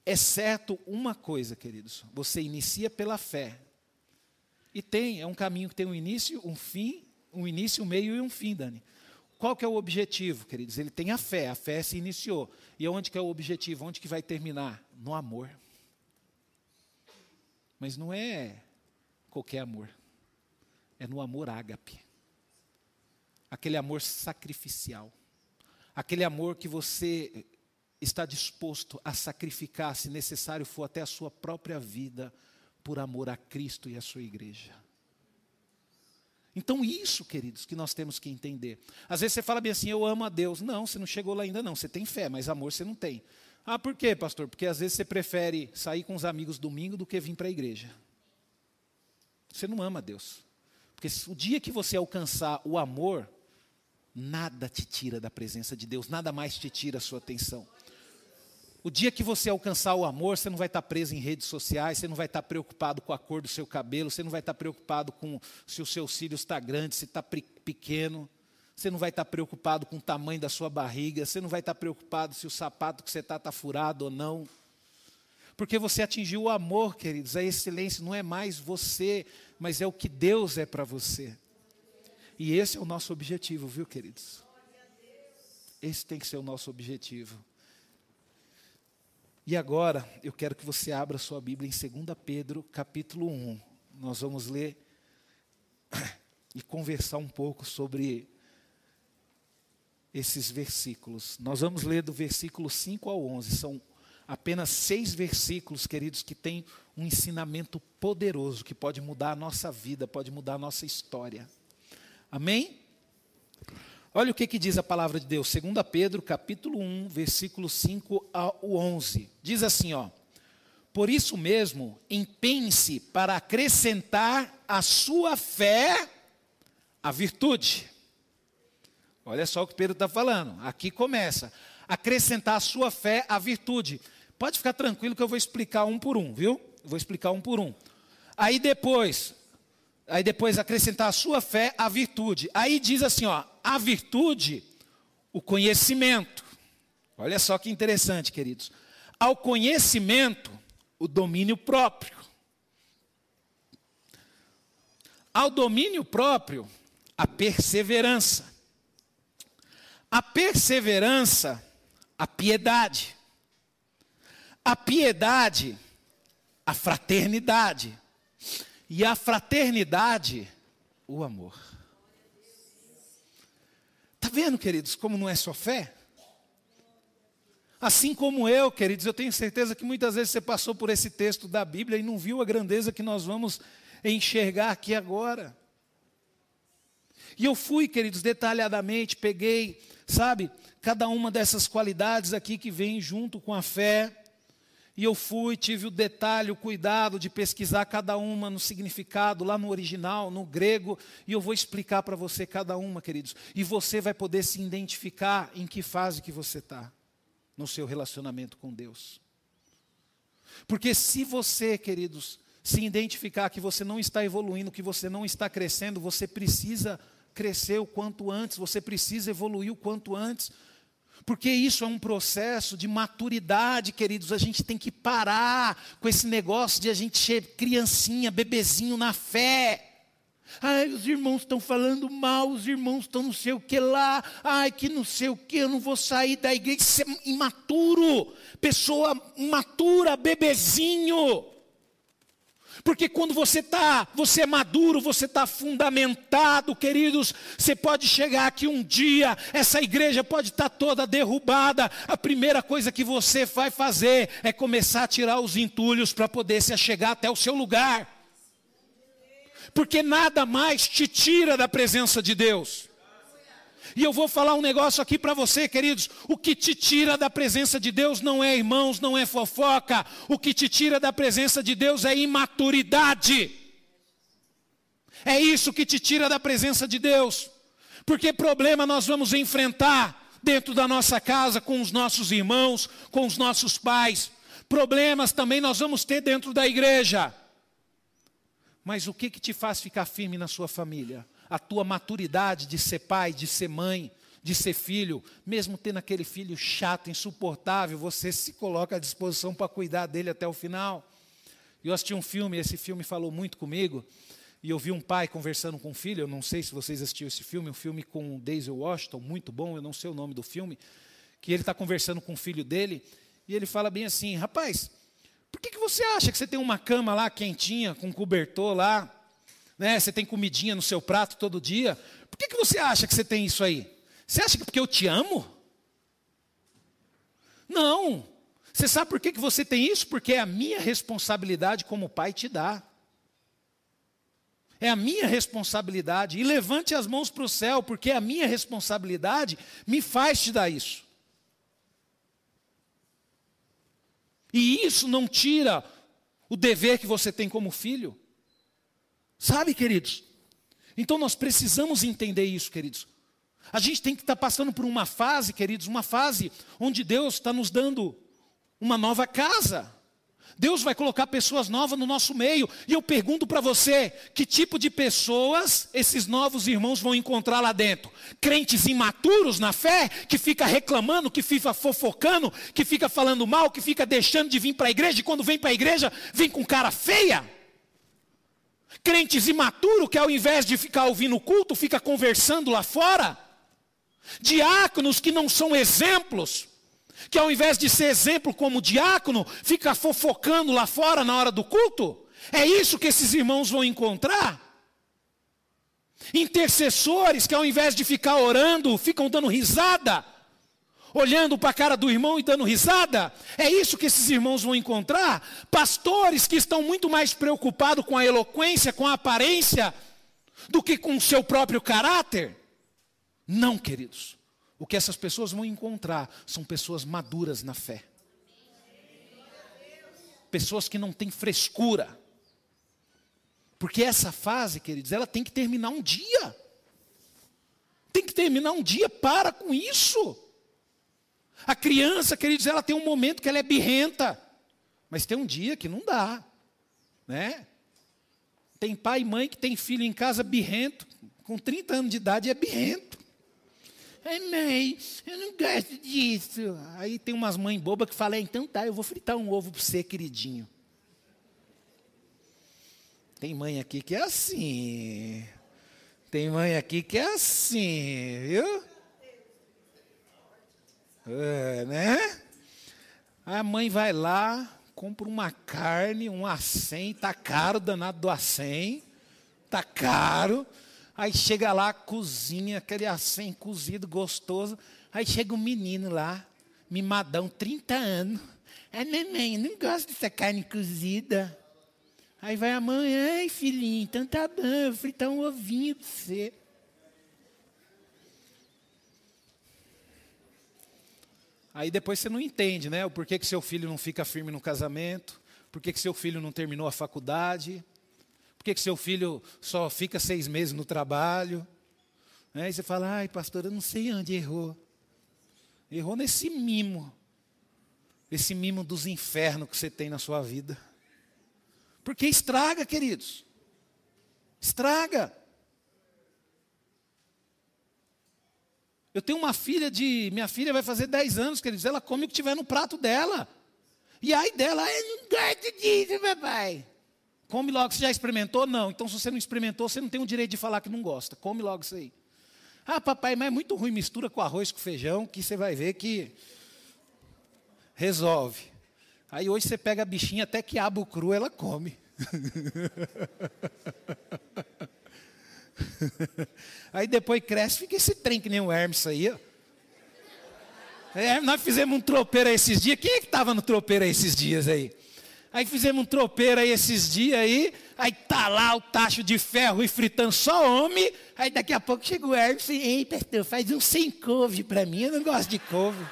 é certo uma coisa, queridos: você inicia pela fé, e tem, é um caminho que tem um início, um fim, um início, um meio e um fim, Dani. Qual que é o objetivo, queridos? Ele tem a fé, a fé se iniciou. E onde que é o objetivo? Onde que vai terminar? No amor. Mas não é qualquer amor. É no amor ágape. Aquele amor sacrificial. Aquele amor que você está disposto a sacrificar, se necessário for, até a sua própria vida por amor a Cristo e a sua igreja. Então, isso, queridos, que nós temos que entender. Às vezes você fala bem assim, eu amo a Deus. Não, você não chegou lá ainda não. Você tem fé, mas amor você não tem. Ah, por quê, pastor? Porque às vezes você prefere sair com os amigos domingo do que vir para a igreja. Você não ama a Deus. Porque o dia que você alcançar o amor, nada te tira da presença de Deus, nada mais te tira a sua atenção. O dia que você alcançar o amor, você não vai estar preso em redes sociais, você não vai estar preocupado com a cor do seu cabelo, você não vai estar preocupado com se o seu cílio está grande, se está pequeno, você não vai estar preocupado com o tamanho da sua barriga, você não vai estar preocupado se o sapato que você está está furado ou não. Porque você atingiu o amor, queridos, a excelência não é mais você, mas é o que Deus é para você. E esse é o nosso objetivo, viu, queridos? Esse tem que ser o nosso objetivo. E agora, eu quero que você abra sua Bíblia em 2 Pedro, capítulo 1. Nós vamos ler e conversar um pouco sobre esses versículos. Nós vamos ler do versículo 5 ao 11. São apenas seis versículos, queridos, que têm um ensinamento poderoso que pode mudar a nossa vida, pode mudar a nossa história. Amém? Olha o que, que diz a palavra de Deus, 2 Pedro, capítulo 1, versículo 5 ao 11. Diz assim, ó: Por isso mesmo, empenhe-se para acrescentar à sua fé a virtude. Olha só o que Pedro está falando. Aqui começa. Acrescentar à sua fé a virtude. Pode ficar tranquilo que eu vou explicar um por um, viu? Vou explicar um por um. Aí depois, Aí depois acrescentar a sua fé a virtude. Aí diz assim, ó, a virtude, o conhecimento. Olha só que interessante, queridos. Ao conhecimento, o domínio próprio. Ao domínio próprio, a perseverança. A perseverança, a piedade. A piedade, a fraternidade. E a fraternidade, o amor. Está vendo, queridos, como não é só fé? Assim como eu, queridos, eu tenho certeza que muitas vezes você passou por esse texto da Bíblia e não viu a grandeza que nós vamos enxergar aqui agora. E eu fui, queridos, detalhadamente, peguei, sabe, cada uma dessas qualidades aqui que vem junto com a fé. E eu fui, tive o detalhe, o cuidado de pesquisar cada uma no significado, lá no original, no grego, e eu vou explicar para você cada uma, queridos. E você vai poder se identificar em que fase que você está no seu relacionamento com Deus. Porque se você, queridos, se identificar que você não está evoluindo, que você não está crescendo, você precisa crescer o quanto antes, você precisa evoluir o quanto antes, porque isso é um processo de maturidade, queridos. A gente tem que parar com esse negócio de a gente ser criancinha, bebezinho na fé. Ai, os irmãos estão falando mal, os irmãos estão não sei o que lá. Ai, que não sei o que, eu não vou sair da igreja. Isso é imaturo. Pessoa imatura, bebezinho. Porque quando você está, você é maduro, você está fundamentado, queridos, você pode chegar aqui um dia, essa igreja pode estar tá toda derrubada. A primeira coisa que você vai fazer é começar a tirar os entulhos para poder se chegar até o seu lugar. Porque nada mais te tira da presença de Deus. E eu vou falar um negócio aqui para você, queridos. O que te tira da presença de Deus não é irmãos, não é fofoca. O que te tira da presença de Deus é imaturidade. É isso que te tira da presença de Deus. Porque problema nós vamos enfrentar dentro da nossa casa, com os nossos irmãos, com os nossos pais. Problemas também nós vamos ter dentro da igreja. Mas o que, que te faz ficar firme na sua família? A tua maturidade de ser pai, de ser mãe, de ser filho, mesmo tendo aquele filho chato, insuportável, você se coloca à disposição para cuidar dele até o final. Eu assisti um filme, esse filme falou muito comigo, e eu vi um pai conversando com um filho, eu não sei se vocês assistiram esse filme, um filme com Daisy Washington, muito bom, eu não sei o nome do filme, que ele está conversando com o filho dele, e ele fala bem assim, rapaz, por que, que você acha que você tem uma cama lá quentinha, com cobertor lá, né? Você tem comidinha no seu prato todo dia. Por que, que você acha que você tem isso aí? Você acha que porque eu te amo? Não. Você sabe por que, que você tem isso? Porque é a minha responsabilidade como pai te dá. É a minha responsabilidade. E levante as mãos para o céu, porque a minha responsabilidade me faz te dar isso. E isso não tira o dever que você tem como filho. Sabe, queridos? Então nós precisamos entender isso, queridos. A gente tem que estar passando por uma fase, queridos, uma fase onde Deus está nos dando uma nova casa. Deus vai colocar pessoas novas no nosso meio. E eu pergunto para você: que tipo de pessoas esses novos irmãos vão encontrar lá dentro? Crentes imaturos na fé, que fica reclamando, que fica fofocando, que fica falando mal, que fica deixando de vir para a igreja, e quando vem para a igreja, vem com cara feia? Crentes imaturos que ao invés de ficar ouvindo o culto, fica conversando lá fora. Diáconos que não são exemplos, que ao invés de ser exemplo como diácono, fica fofocando lá fora na hora do culto. É isso que esses irmãos vão encontrar. Intercessores que ao invés de ficar orando, ficam dando risada olhando para a cara do irmão e dando risada? É isso que esses irmãos vão encontrar? Pastores que estão muito mais preocupados com a eloquência, com a aparência, do que com o seu próprio caráter? Não, queridos. O que essas pessoas vão encontrar são pessoas maduras na fé. Pessoas que não têm frescura. Porque essa fase, queridos, ela tem que terminar um dia. Tem que terminar um dia, para com isso. A criança, queridos, ela tem um momento que ela é birrenta, mas tem um dia que não dá, né? Tem pai e mãe que tem filho em casa birrento, com 30 anos de idade é birrento. Ai, mãe, eu não gosto disso. Aí tem umas mães bobas que falam, é, então tá, eu vou fritar um ovo para você, queridinho. Tem mãe aqui que é assim. Tem mãe aqui que é assim, viu? É, né? A mãe vai lá, compra uma carne, um acém, tá caro, danado do acém, tá caro. Aí chega lá, cozinha aquele acém cozido, gostoso. Aí chega um menino lá, mimadão, 30 anos. É, neném, não gosto dessa carne cozida. Aí vai a mãe, ai filhinho, então tá bom, eu fritar um ovinho para você. Aí depois você não entende, né? O porquê que seu filho não fica firme no casamento, por que seu filho não terminou a faculdade, por que seu filho só fica seis meses no trabalho. Aí você fala, ai pastor, eu não sei onde errou. Errou nesse mimo. Esse mimo dos infernos que você tem na sua vida. Porque estraga, queridos. Estraga. Eu tenho uma filha de. Minha filha vai fazer 10 anos, queridos. Ela come o que tiver no prato dela. E aí dela, eu não gosto disso, papai. Come logo, você já experimentou? Não. Então, se você não experimentou, você não tem o direito de falar que não gosta. Come logo isso aí. Ah, papai, mas é muito ruim, mistura com arroz, com feijão, que você vai ver que resolve. Aí hoje você pega a bichinha, até que abo cru ela come. Aí depois cresce, fica esse trem que nem o Hermes aí, ó. É, nós fizemos um tropeiro esses dias. Quem é que estava no tropeiro esses dias aí? Aí fizemos um tropeiro aí esses dias aí, aí tá lá o tacho de ferro e fritando só homem, aí daqui a pouco chega o Hermes e ei, pastor, faz um sem couve para mim, eu não gosto de couve.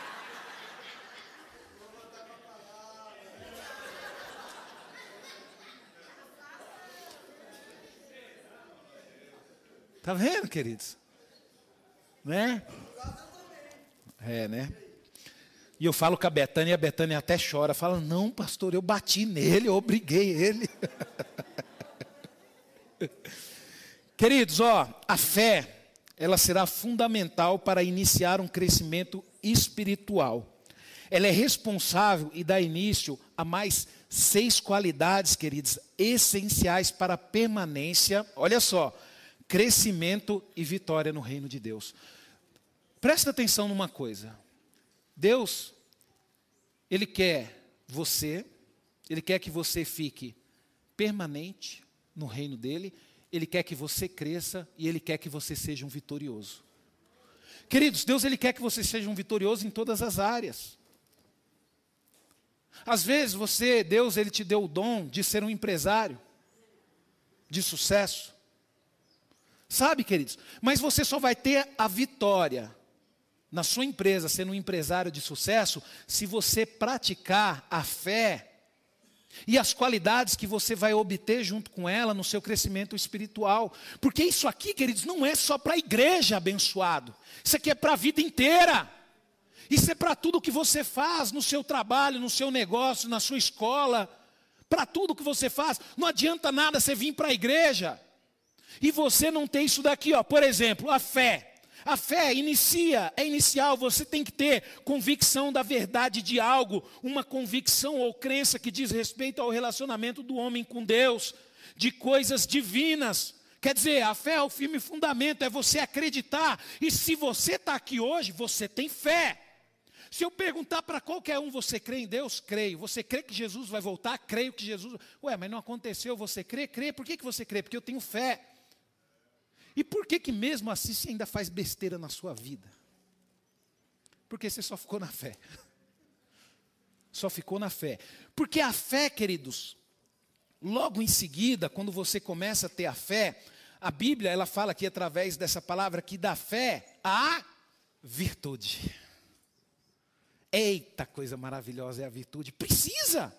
Tá vendo, queridos? Né? É, né? E eu falo com a Betânia e a Betânia até chora. Fala, não, pastor, eu bati nele, eu obriguei ele. Queridos, ó, a fé, ela será fundamental para iniciar um crescimento espiritual. Ela é responsável e dá início a mais seis qualidades, queridos, essenciais para a permanência. Olha só, crescimento e vitória no reino de Deus. Presta atenção numa coisa. Deus, Ele quer você, Ele quer que você fique permanente no reino dEle, Ele quer que você cresça e Ele quer que você seja um vitorioso. Queridos, Deus Ele quer que você seja um vitorioso em todas as áreas. Às vezes você, Deus, Ele te deu o dom de ser um empresário de sucesso. Sabe, queridos? Mas você só vai ter a vitória na sua empresa, sendo um empresário de sucesso, se você praticar a fé e as qualidades que você vai obter junto com ela no seu crescimento espiritual. Porque isso aqui, queridos, não é só para a igreja abençoado. Isso aqui é para a vida inteira. Isso é para tudo que você faz no seu trabalho, no seu negócio, na sua escola, para tudo que você faz. Não adianta nada você vir para a igreja e você não ter isso daqui, ó. Por exemplo, a fé. A fé inicia, é inicial, você tem que ter convicção da verdade de algo, uma convicção ou crença que diz respeito ao relacionamento do homem com Deus, de coisas divinas. Quer dizer, a fé é o firme fundamento, é você acreditar. E se você está aqui hoje, você tem fé. Se eu perguntar para qualquer um, você crê em Deus? Creio. Você crê que Jesus vai voltar? Creio que Jesus. Ué, mas não aconteceu, você crê? Crê. Por que, que você crê? Porque eu tenho fé. E por que que mesmo assim você ainda faz besteira na sua vida? Porque você só ficou na fé. Só ficou na fé. Porque a fé, queridos, logo em seguida, quando você começa a ter a fé, a Bíblia, ela fala aqui através dessa palavra que da fé a virtude. Eita, coisa maravilhosa é a virtude. Precisa.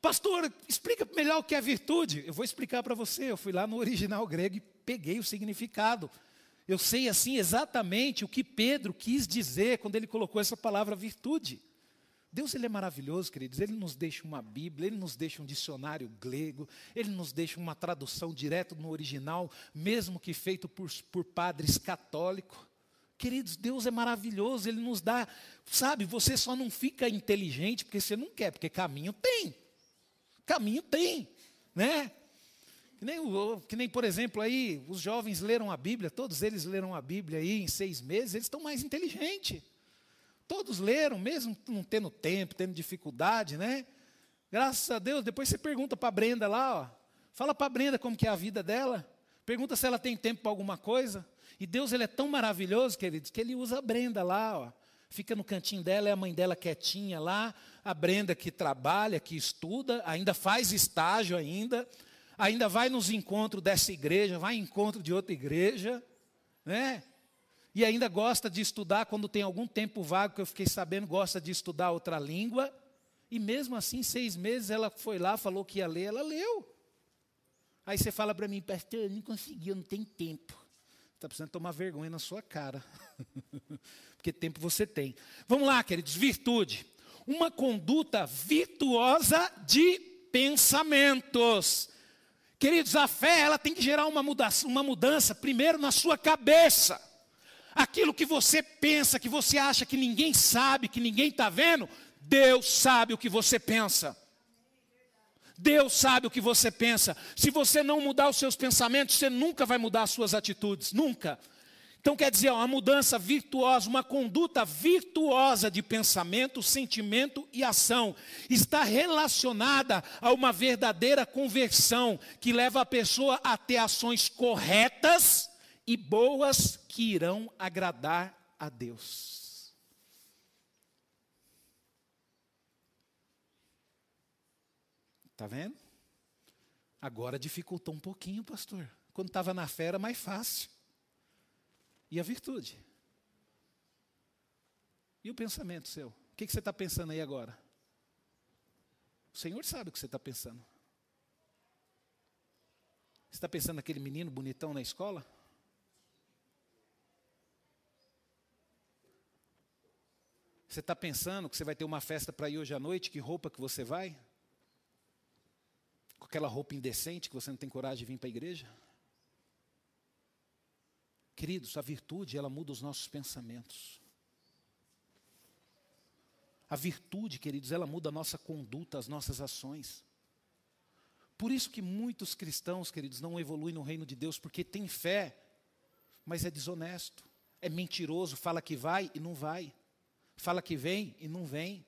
Pastor, explica melhor o que é virtude. Eu vou explicar para você. Eu fui lá no original grego e peguei o significado. Eu sei assim exatamente o que Pedro quis dizer quando ele colocou essa palavra virtude. Deus ele é maravilhoso, queridos. Ele nos deixa uma Bíblia, ele nos deixa um dicionário grego, ele nos deixa uma tradução direto no original, mesmo que feito por, por padres católicos. Queridos, Deus é maravilhoso, ele nos dá, sabe, você só não fica inteligente porque você não quer, porque caminho tem. Caminho tem, né? Que nem, que nem, por exemplo, aí, os jovens leram a Bíblia, todos eles leram a Bíblia aí em seis meses, eles estão mais inteligentes. Todos leram, mesmo não tendo tempo, tendo dificuldade, né? Graças a Deus, depois você pergunta para a Brenda lá, ó, fala para a Brenda como que é a vida dela, pergunta se ela tem tempo para alguma coisa. E Deus ele é tão maravilhoso, queridos, que ele usa a Brenda lá, ó. Fica no cantinho dela, é a mãe dela quietinha lá, a Brenda que trabalha, que estuda, ainda faz estágio ainda, ainda vai nos encontros dessa igreja, vai em encontro de outra igreja, né? E ainda gosta de estudar quando tem algum tempo vago, que eu fiquei sabendo, gosta de estudar outra língua. E mesmo assim, seis meses, ela foi lá, falou que ia ler, ela leu. Aí você fala para mim, pastor, eu não consegui, eu não tenho tempo. Está precisando tomar vergonha na sua cara. Porque tempo você tem. Vamos lá, queridos, virtude. Uma conduta virtuosa de pensamentos. Queridos, a fé ela tem que gerar uma mudança, uma mudança primeiro na sua cabeça. Aquilo que você pensa, que você acha que ninguém sabe, que ninguém está vendo, Deus sabe o que você pensa. Deus sabe o que você pensa. Se você não mudar os seus pensamentos, você nunca vai mudar as suas atitudes, nunca. Então quer dizer, uma mudança virtuosa, uma conduta virtuosa de pensamento, sentimento e ação está relacionada a uma verdadeira conversão que leva a pessoa a ter ações corretas e boas que irão agradar a Deus. Tá vendo? Agora dificultou um pouquinho, pastor. Quando estava na fé era mais fácil. E a virtude? E o pensamento seu? O que, que você está pensando aí agora? O Senhor sabe o que você está pensando. Você está pensando naquele menino bonitão na escola? Você está pensando que você vai ter uma festa para ir hoje à noite? Que roupa que você vai? Aquela roupa indecente que você não tem coragem de vir para a igreja? Queridos, a virtude, ela muda os nossos pensamentos. A virtude, queridos, ela muda a nossa conduta, as nossas ações. Por isso que muitos cristãos, queridos, não evoluem no reino de Deus, porque tem fé, mas é desonesto, é mentiroso, fala que vai e não vai, fala que vem e não vem,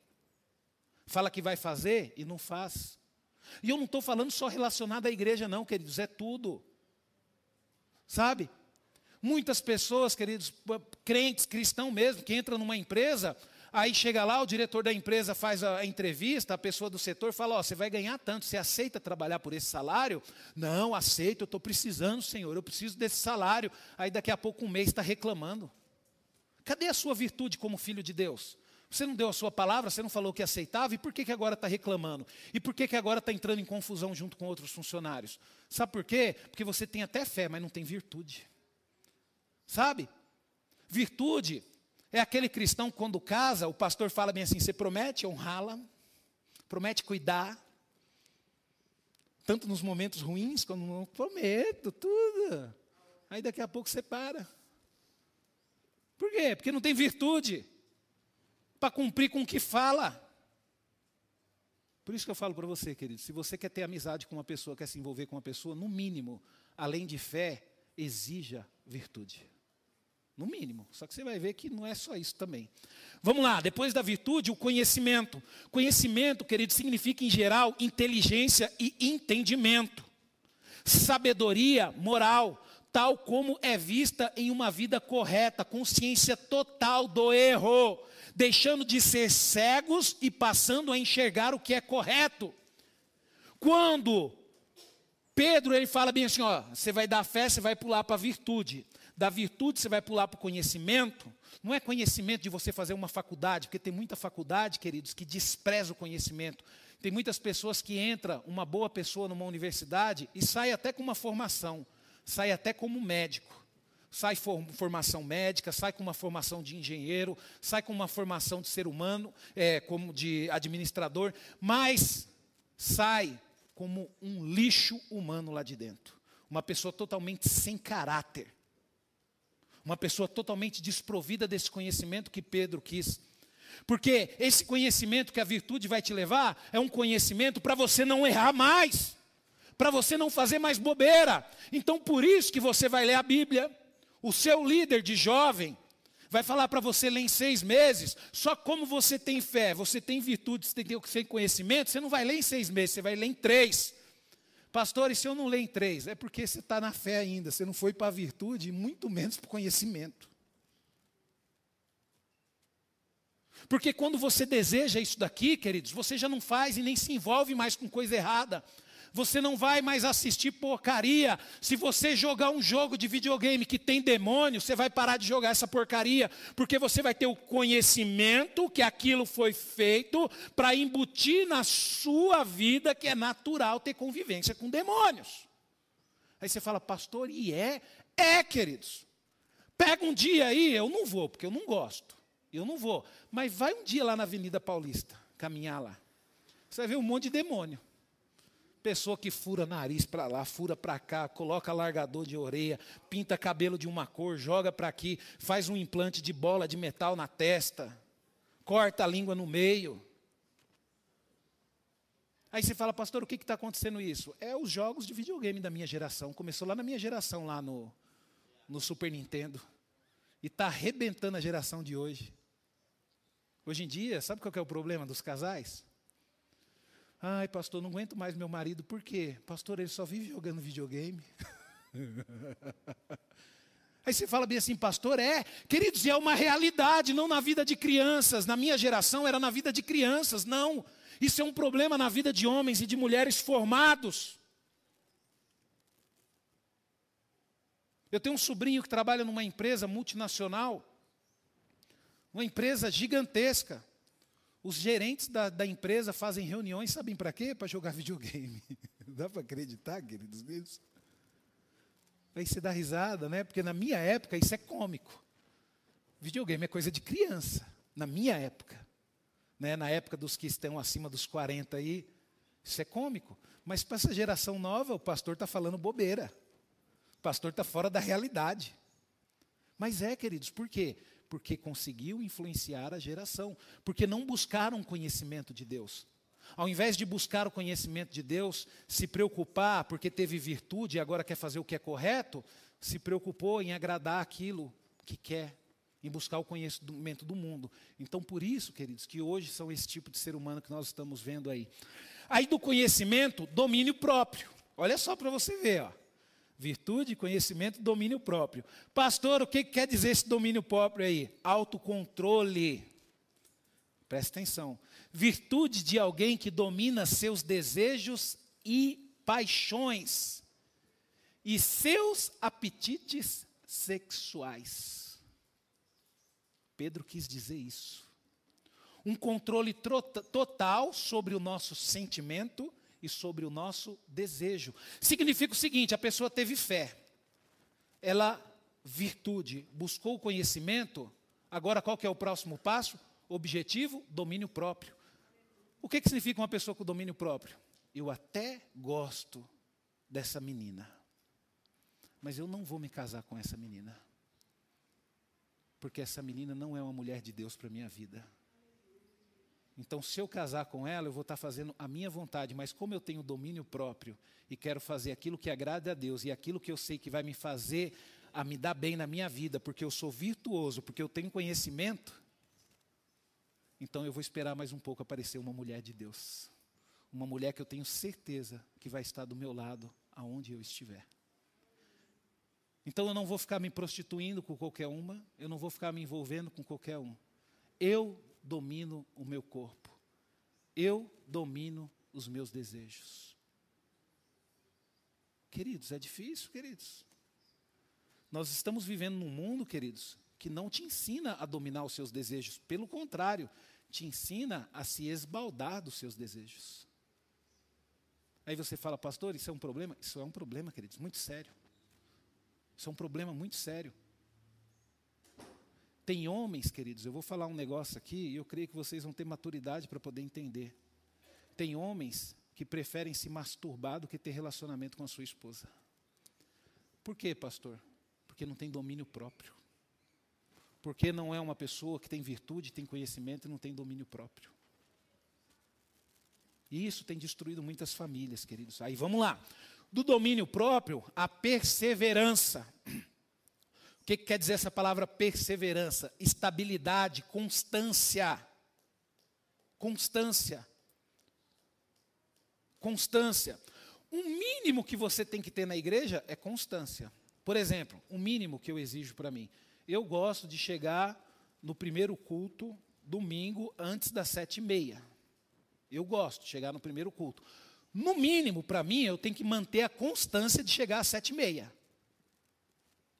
fala que vai fazer e não faz. E eu não estou falando só relacionado à igreja, não, queridos, é tudo. Sabe? Muitas pessoas, queridos, crentes, cristãos mesmo, que entram numa empresa, aí chega lá, o diretor da empresa faz a entrevista, a pessoa do setor fala: Ó, oh, você vai ganhar tanto, você aceita trabalhar por esse salário? Não, aceito, eu estou precisando, senhor, eu preciso desse salário. Aí daqui a pouco, um mês, está reclamando. Cadê a sua virtude como filho de Deus? Você não deu a sua palavra, você não falou que aceitava, e por que, que agora está reclamando? E por que, que agora está entrando em confusão junto com outros funcionários? Sabe por quê? Porque você tem até fé, mas não tem virtude. Sabe? Virtude é aquele cristão quando casa, o pastor fala bem assim: você promete honrá-la, promete cuidar, tanto nos momentos ruins como não prometo tudo. Aí daqui a pouco você para. Por quê? Porque não tem virtude para cumprir com o que fala. Por isso que eu falo para você, querido, se você quer ter amizade com uma pessoa, quer se envolver com uma pessoa, no mínimo, além de fé, exija virtude. No mínimo. Só que você vai ver que não é só isso também. Vamos lá, depois da virtude, o conhecimento. Conhecimento, querido, significa em geral inteligência e entendimento. Sabedoria moral, tal como é vista em uma vida correta, consciência total do erro, deixando de ser cegos e passando a enxergar o que é correto. Quando Pedro ele fala bem assim, ó, você vai dar fé, você vai pular para a virtude da virtude você vai pular para o conhecimento, não é conhecimento de você fazer uma faculdade, porque tem muita faculdade, queridos, que despreza o conhecimento. Tem muitas pessoas que entra uma boa pessoa numa universidade e sai até com uma formação, sai até como médico. Sai com formação médica, sai com uma formação de engenheiro, sai com uma formação de ser humano, é, como de administrador, mas sai como um lixo humano lá de dentro. Uma pessoa totalmente sem caráter uma pessoa totalmente desprovida desse conhecimento que Pedro quis. Porque esse conhecimento que a virtude vai te levar é um conhecimento para você não errar mais, para você não fazer mais bobeira. Então, por isso que você vai ler a Bíblia. O seu líder de jovem vai falar para você ler em seis meses. Só como você tem fé, você tem virtude, você tem conhecimento, você não vai ler em seis meses, você vai ler em três. Pastor, e se eu não ler em três? É porque você está na fé ainda, você não foi para a virtude e muito menos para o conhecimento. Porque quando você deseja isso daqui, queridos, você já não faz e nem se envolve mais com coisa errada. Você não vai mais assistir porcaria. Se você jogar um jogo de videogame que tem demônio, você vai parar de jogar essa porcaria, porque você vai ter o conhecimento que aquilo foi feito para embutir na sua vida que é natural ter convivência com demônios. Aí você fala, pastor, e é? É, queridos. Pega um dia aí, eu não vou, porque eu não gosto. Eu não vou. Mas vai um dia lá na Avenida Paulista, caminhar lá. Você vai ver um monte de demônio. Pessoa que fura nariz para lá, fura para cá, coloca largador de orelha, pinta cabelo de uma cor, joga para aqui, faz um implante de bola de metal na testa, corta a língua no meio. Aí você fala, pastor, o que está acontecendo isso? É os jogos de videogame da minha geração. Começou lá na minha geração, lá no, no Super Nintendo. E está arrebentando a geração de hoje. Hoje em dia, sabe qual é o problema dos casais? Ai, pastor, não aguento mais meu marido. Por quê? Pastor, ele só vive jogando videogame. Aí você fala bem assim, pastor, é, queridos, é uma realidade, não na vida de crianças. Na minha geração era na vida de crianças, não. Isso é um problema na vida de homens e de mulheres formados. Eu tenho um sobrinho que trabalha numa empresa multinacional, uma empresa gigantesca. Os gerentes da, da empresa fazem reuniões, sabem para quê? Para jogar videogame. Dá para acreditar, queridos meus? Aí você dá risada, né? Porque na minha época isso é cômico. Videogame é coisa de criança, na minha época. Né? Na época dos que estão acima dos 40 aí, isso é cômico. Mas para essa geração nova, o pastor está falando bobeira. O pastor está fora da realidade. Mas é, queridos, por quê? Porque conseguiu influenciar a geração. Porque não buscaram conhecimento de Deus. Ao invés de buscar o conhecimento de Deus, se preocupar porque teve virtude e agora quer fazer o que é correto, se preocupou em agradar aquilo que quer, em buscar o conhecimento do mundo. Então, por isso, queridos, que hoje são esse tipo de ser humano que nós estamos vendo aí. Aí do conhecimento, domínio próprio. Olha só para você ver, ó. Virtude, conhecimento, domínio próprio. Pastor, o que quer dizer esse domínio próprio aí? Autocontrole. Presta atenção. Virtude de alguém que domina seus desejos e paixões e seus apetites sexuais. Pedro quis dizer isso. Um controle total sobre o nosso sentimento e sobre o nosso desejo. Significa o seguinte: a pessoa teve fé, ela, virtude, buscou o conhecimento, agora qual é o próximo passo? Objetivo, domínio próprio. O que, que significa uma pessoa com domínio próprio? Eu até gosto dessa menina, mas eu não vou me casar com essa menina, porque essa menina não é uma mulher de Deus para minha vida. Então, se eu casar com ela, eu vou estar fazendo a minha vontade, mas como eu tenho domínio próprio e quero fazer aquilo que agrada a Deus e aquilo que eu sei que vai me fazer a me dar bem na minha vida, porque eu sou virtuoso, porque eu tenho conhecimento, então eu vou esperar mais um pouco aparecer uma mulher de Deus. Uma mulher que eu tenho certeza que vai estar do meu lado aonde eu estiver. Então eu não vou ficar me prostituindo com qualquer uma, eu não vou ficar me envolvendo com qualquer um. Eu domino o meu corpo. Eu domino os meus desejos. Queridos, é difícil, queridos. Nós estamos vivendo num mundo, queridos, que não te ensina a dominar os seus desejos. Pelo contrário, te ensina a se esbaldar dos seus desejos. Aí você fala, pastor, isso é um problema? Isso é um problema, queridos, muito sério. Isso é um problema muito sério. Tem homens, queridos, eu vou falar um negócio aqui e eu creio que vocês vão ter maturidade para poder entender. Tem homens que preferem se masturbar do que ter relacionamento com a sua esposa. Por quê, pastor? Porque não tem domínio próprio. Porque não é uma pessoa que tem virtude, tem conhecimento e não tem domínio próprio. E isso tem destruído muitas famílias, queridos. Aí vamos lá. Do domínio próprio, a perseverança que, que quer dizer essa palavra perseverança? Estabilidade, constância. Constância. Constância. O mínimo que você tem que ter na igreja é constância. Por exemplo, o mínimo que eu exijo para mim. Eu gosto de chegar no primeiro culto, domingo, antes das sete e meia. Eu gosto de chegar no primeiro culto. No mínimo, para mim, eu tenho que manter a constância de chegar às sete e meia.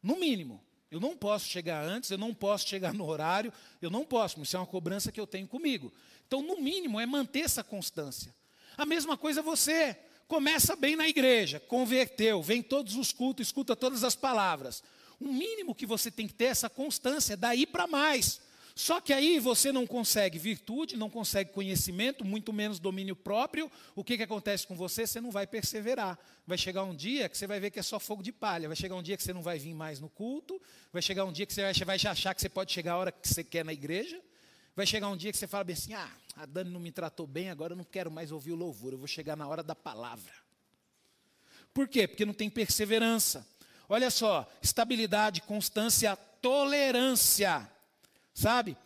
No mínimo. Eu não posso chegar antes, eu não posso chegar no horário, eu não posso, isso é uma cobrança que eu tenho comigo. Então, no mínimo, é manter essa constância. A mesma coisa você. Começa bem na igreja, converteu, vem todos os cultos, escuta todas as palavras. O mínimo que você tem que ter é essa constância, daí para mais. Só que aí você não consegue virtude, não consegue conhecimento, muito menos domínio próprio. O que, que acontece com você? Você não vai perseverar. Vai chegar um dia que você vai ver que é só fogo de palha. Vai chegar um dia que você não vai vir mais no culto. Vai chegar um dia que você vai achar que você pode chegar a hora que você quer na igreja. Vai chegar um dia que você fala bem assim: ah, a Dani não me tratou bem, agora eu não quero mais ouvir o louvor. Eu vou chegar na hora da palavra. Por quê? Porque não tem perseverança. Olha só, estabilidade, constância, tolerância. Sabe?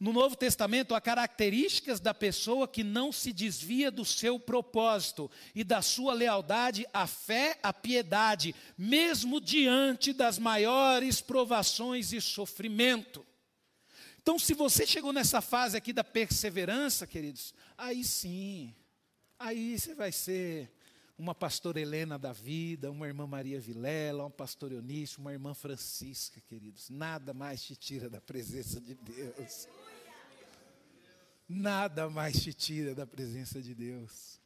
No Novo Testamento há características da pessoa que não se desvia do seu propósito e da sua lealdade à fé, à piedade, mesmo diante das maiores provações e sofrimento. Então, se você chegou nessa fase aqui da perseverança, queridos, aí sim, aí você vai ser uma pastora Helena da vida, uma irmã Maria Vilela, um pastor Eunício, uma irmã Francisca, queridos. Nada mais te tira da presença de Deus. Nada mais te tira da presença de Deus.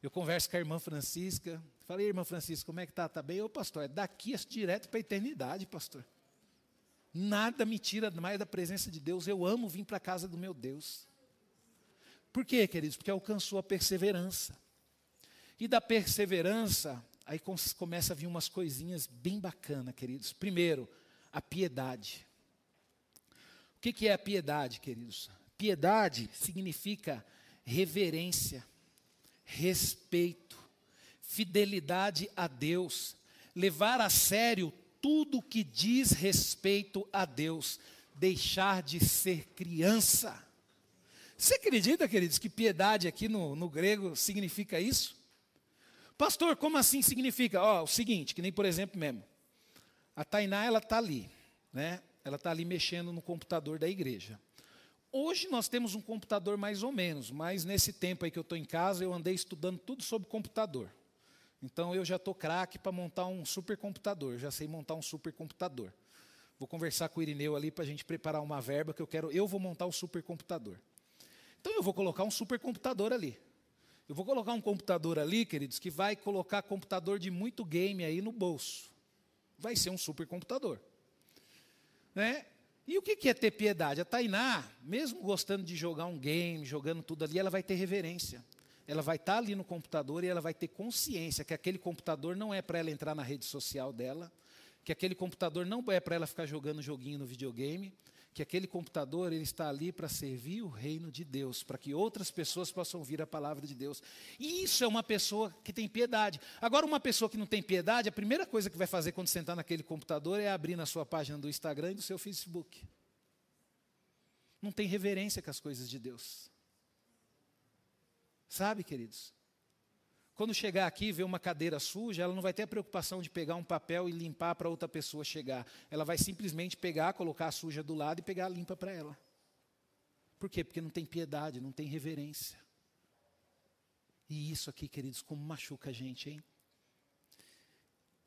Eu converso com a irmã Francisca. Falei, irmã Francisca, como é que tá? Tá bem? Ô, pastor, é daqui direto para a eternidade, pastor. Nada me tira mais da presença de Deus. Eu amo vir para a casa do meu Deus. Por quê, queridos? Porque alcançou a perseverança. E da perseverança, aí começa a vir umas coisinhas bem bacanas, queridos. Primeiro, a piedade. O que, que é a piedade, queridos? Piedade significa reverência, respeito, fidelidade a Deus, levar a sério tudo que diz respeito a Deus, deixar de ser criança. Você acredita, queridos, que piedade aqui no, no grego significa isso? Pastor, como assim significa? Ó, oh, o seguinte, que nem por exemplo mesmo, a Tainá, ela está ali, né? Ela está ali mexendo no computador da igreja. Hoje nós temos um computador mais ou menos, mas nesse tempo aí que eu estou em casa, eu andei estudando tudo sobre computador. Então eu já estou craque para montar um supercomputador, já sei montar um supercomputador. Vou conversar com o Irineu ali para a gente preparar uma verba que eu quero, eu vou montar o supercomputador. Então eu vou colocar um supercomputador ali. Eu vou colocar um computador ali, queridos, que vai colocar computador de muito game aí no bolso. Vai ser um supercomputador. Né? E o que é ter piedade? A Tainá, mesmo gostando de jogar um game, jogando tudo ali, ela vai ter reverência. Ela vai estar ali no computador e ela vai ter consciência que aquele computador não é para ela entrar na rede social dela, que aquele computador não é para ela ficar jogando joguinho no videogame, que aquele computador ele está ali para servir o reino de Deus, para que outras pessoas possam ouvir a palavra de Deus. E isso é uma pessoa que tem piedade. Agora, uma pessoa que não tem piedade, a primeira coisa que vai fazer quando sentar naquele computador é abrir na sua página do Instagram e do seu Facebook. Não tem reverência com as coisas de Deus. Sabe, queridos? Quando chegar aqui e ver uma cadeira suja, ela não vai ter a preocupação de pegar um papel e limpar para outra pessoa chegar. Ela vai simplesmente pegar, colocar a suja do lado e pegar a limpa para ela. Por quê? Porque não tem piedade, não tem reverência. E isso aqui, queridos, como machuca a gente, hein?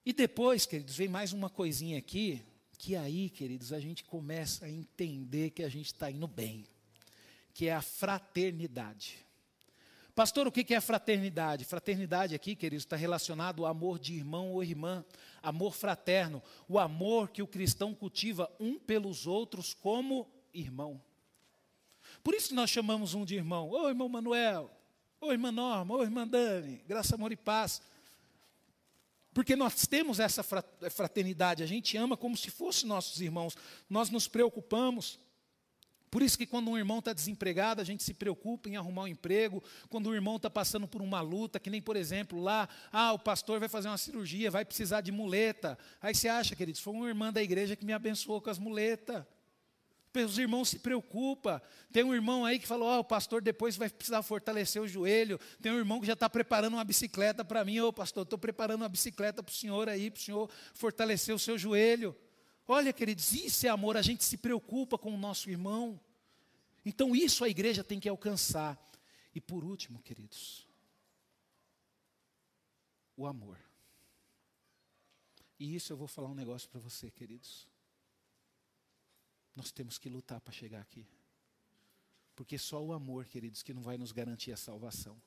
E depois, queridos, vem mais uma coisinha aqui, que aí, queridos, a gente começa a entender que a gente está indo bem, que é a fraternidade. Pastor, o que é fraternidade? Fraternidade aqui, queridos, está relacionado ao amor de irmão ou irmã, amor fraterno, o amor que o cristão cultiva um pelos outros como irmão. Por isso nós chamamos um de irmão. Ô irmão Manuel, ô irmã Norma, ô irmã Dani, graça, amor e paz. Porque nós temos essa fraternidade, a gente ama como se fossem nossos irmãos, nós nos preocupamos. Por isso que quando um irmão está desempregado, a gente se preocupa em arrumar um emprego. Quando o irmão está passando por uma luta, que nem, por exemplo, lá, ah, o pastor vai fazer uma cirurgia, vai precisar de muleta. Aí você acha, queridos, foi uma irmã da igreja que me abençoou com as muletas. Os irmãos se preocupam. Tem um irmão aí que falou: oh, o pastor depois vai precisar fortalecer o joelho. Tem um irmão que já está preparando uma bicicleta para mim. Ô, oh, pastor, estou preparando uma bicicleta para o senhor aí, para o senhor fortalecer o seu joelho. Olha, queridos, isso é amor, a gente se preocupa com o nosso irmão. Então, isso a igreja tem que alcançar. E por último, queridos, o amor. E isso eu vou falar um negócio para você, queridos. Nós temos que lutar para chegar aqui. Porque só o amor, queridos, que não vai nos garantir a salvação.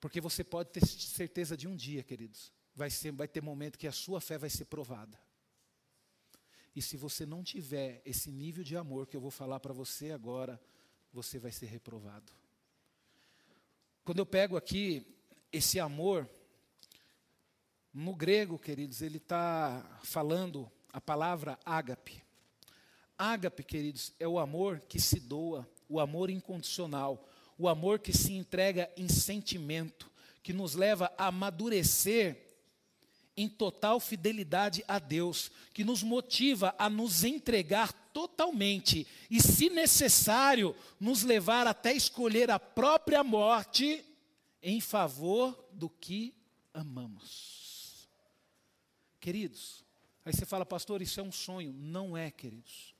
Porque você pode ter certeza de um dia, queridos, vai, ser, vai ter momento que a sua fé vai ser provada. E se você não tiver esse nível de amor que eu vou falar para você agora, você vai ser reprovado. Quando eu pego aqui esse amor, no grego, queridos, ele está falando a palavra ágape. Ágape, queridos, é o amor que se doa, o amor incondicional, o amor que se entrega em sentimento, que nos leva a amadurecer em total fidelidade a Deus, que nos motiva a nos entregar totalmente e, se necessário, nos levar até escolher a própria morte em favor do que amamos. Queridos, aí você fala, pastor, isso é um sonho. Não é, queridos.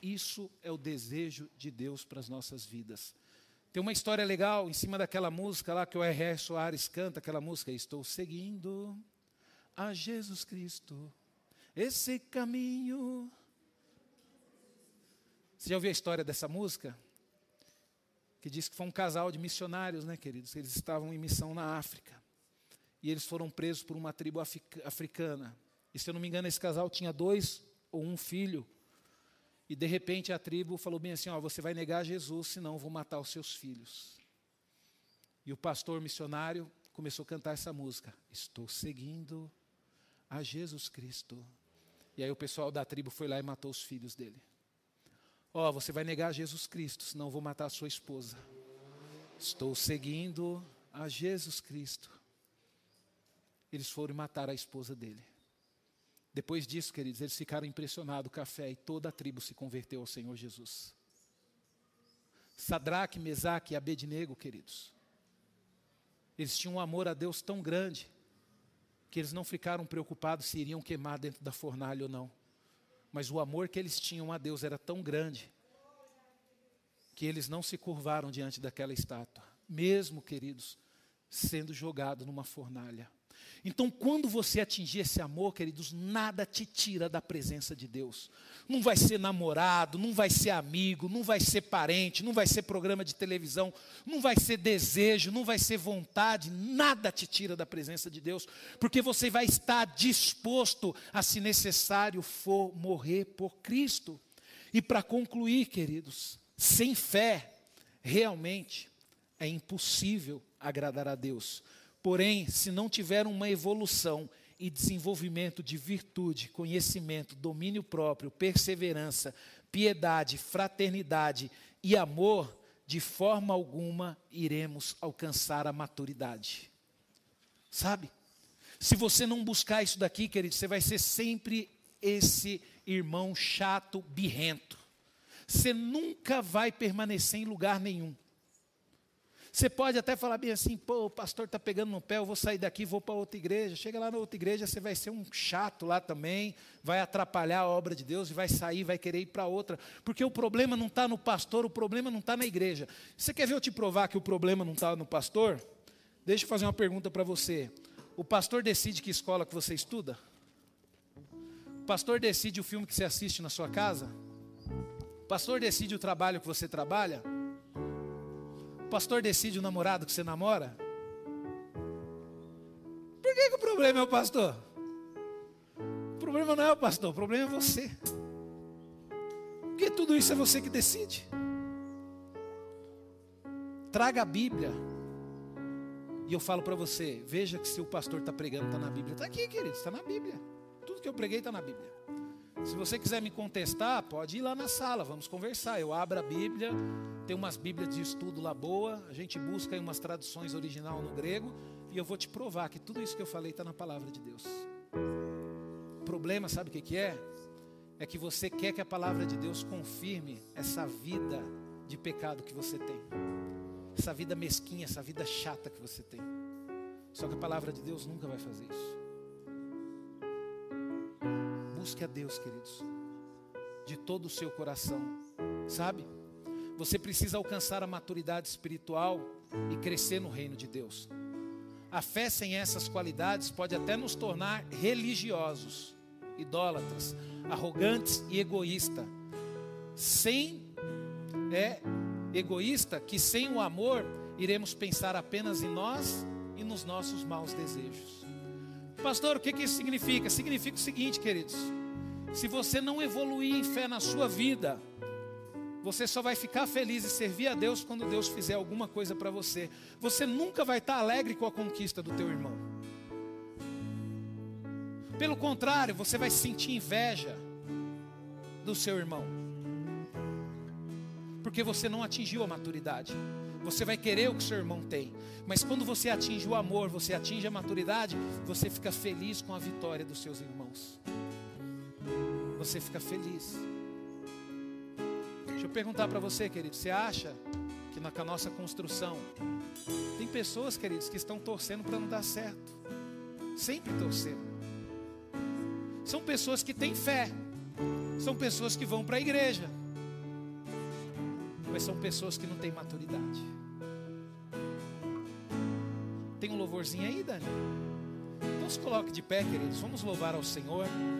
Isso é o desejo de Deus para as nossas vidas. Tem uma história legal em cima daquela música lá que o R.R. Soares canta, aquela música, Estou seguindo a Jesus Cristo, esse caminho. Você já ouviu a história dessa música? Que diz que foi um casal de missionários, né, queridos? Eles estavam em missão na África. E eles foram presos por uma tribo africana. E se eu não me engano, esse casal tinha dois ou um filho. E de repente a tribo falou bem assim: ó, você vai negar Jesus, senão eu vou matar os seus filhos. E o pastor missionário começou a cantar essa música: Estou seguindo a Jesus Cristo. E aí o pessoal da tribo foi lá e matou os filhos dele. Ó, oh, você vai negar Jesus Cristo, senão vou matar a sua esposa. Estou seguindo a Jesus Cristo. Eles foram matar a esposa dele. Depois disso, queridos, eles ficaram impressionados com a fé e toda a tribo se converteu ao Senhor Jesus. Sadraque, Mesaque e Abednego, queridos. Eles tinham um amor a Deus tão grande que eles não ficaram preocupados se iriam queimar dentro da fornalha ou não. Mas o amor que eles tinham a Deus era tão grande que eles não se curvaram diante daquela estátua, mesmo, queridos, sendo jogado numa fornalha. Então, quando você atingir esse amor, queridos, nada te tira da presença de Deus. Não vai ser namorado, não vai ser amigo, não vai ser parente, não vai ser programa de televisão, não vai ser desejo, não vai ser vontade, nada te tira da presença de Deus, porque você vai estar disposto a, se necessário for, morrer por Cristo. E para concluir, queridos, sem fé, realmente é impossível agradar a Deus. Porém, se não tiver uma evolução e desenvolvimento de virtude, conhecimento, domínio próprio, perseverança, piedade, fraternidade e amor, de forma alguma iremos alcançar a maturidade. Sabe? Se você não buscar isso daqui, querido, você vai ser sempre esse irmão chato, birrento. Você nunca vai permanecer em lugar nenhum. Você pode até falar bem assim, pô, o pastor está pegando no pé, eu vou sair daqui, vou para outra igreja. Chega lá na outra igreja, você vai ser um chato lá também, vai atrapalhar a obra de Deus e vai sair, vai querer ir para outra. Porque o problema não está no pastor, o problema não está na igreja. Você quer ver eu te provar que o problema não está no pastor? Deixa eu fazer uma pergunta para você. O pastor decide que escola que você estuda? O pastor decide o filme que você assiste na sua casa? O pastor decide o trabalho que você trabalha? Pastor decide o namorado que você namora? Por que, que o problema é o pastor? O problema não é o pastor, o problema é você. Porque tudo isso é você que decide. Traga a Bíblia. E eu falo para você, veja que se o pastor está pregando, está na Bíblia. Está aqui, querido, está na Bíblia. Tudo que eu preguei está na Bíblia. Se você quiser me contestar, pode ir lá na sala, vamos conversar. Eu abro a Bíblia, tem umas Bíblias de estudo lá boa, a gente busca aí umas traduções original no grego e eu vou te provar que tudo isso que eu falei está na palavra de Deus. O problema, sabe o que, que é? É que você quer que a palavra de Deus confirme essa vida de pecado que você tem, essa vida mesquinha, essa vida chata que você tem. Só que a palavra de Deus nunca vai fazer isso. Busque a Deus, queridos, de todo o seu coração, sabe? Você precisa alcançar a maturidade espiritual e crescer no reino de Deus. A fé sem essas qualidades pode até nos tornar religiosos, idólatras, arrogantes e egoístas. Sem é egoísta que sem o amor iremos pensar apenas em nós e nos nossos maus desejos. Pastor, o que, que isso significa? Significa o seguinte, queridos: se você não evoluir em fé na sua vida, você só vai ficar feliz e servir a Deus quando Deus fizer alguma coisa para você. Você nunca vai estar alegre com a conquista do teu irmão. Pelo contrário, você vai sentir inveja do seu irmão. Porque você não atingiu a maturidade. Você vai querer o que seu irmão tem. Mas quando você atinge o amor, você atinge a maturidade, você fica feliz com a vitória dos seus irmãos. Você fica feliz. Deixa eu perguntar para você, querido, você acha que na nossa construção tem pessoas, queridos, que estão torcendo para não dar certo? Sempre torcendo. São pessoas que têm fé. São pessoas que vão para a igreja mas são pessoas que não têm maturidade. Tem um louvorzinho aí, Dani? Então se coloque de pé, queridos. Vamos louvar ao Senhor.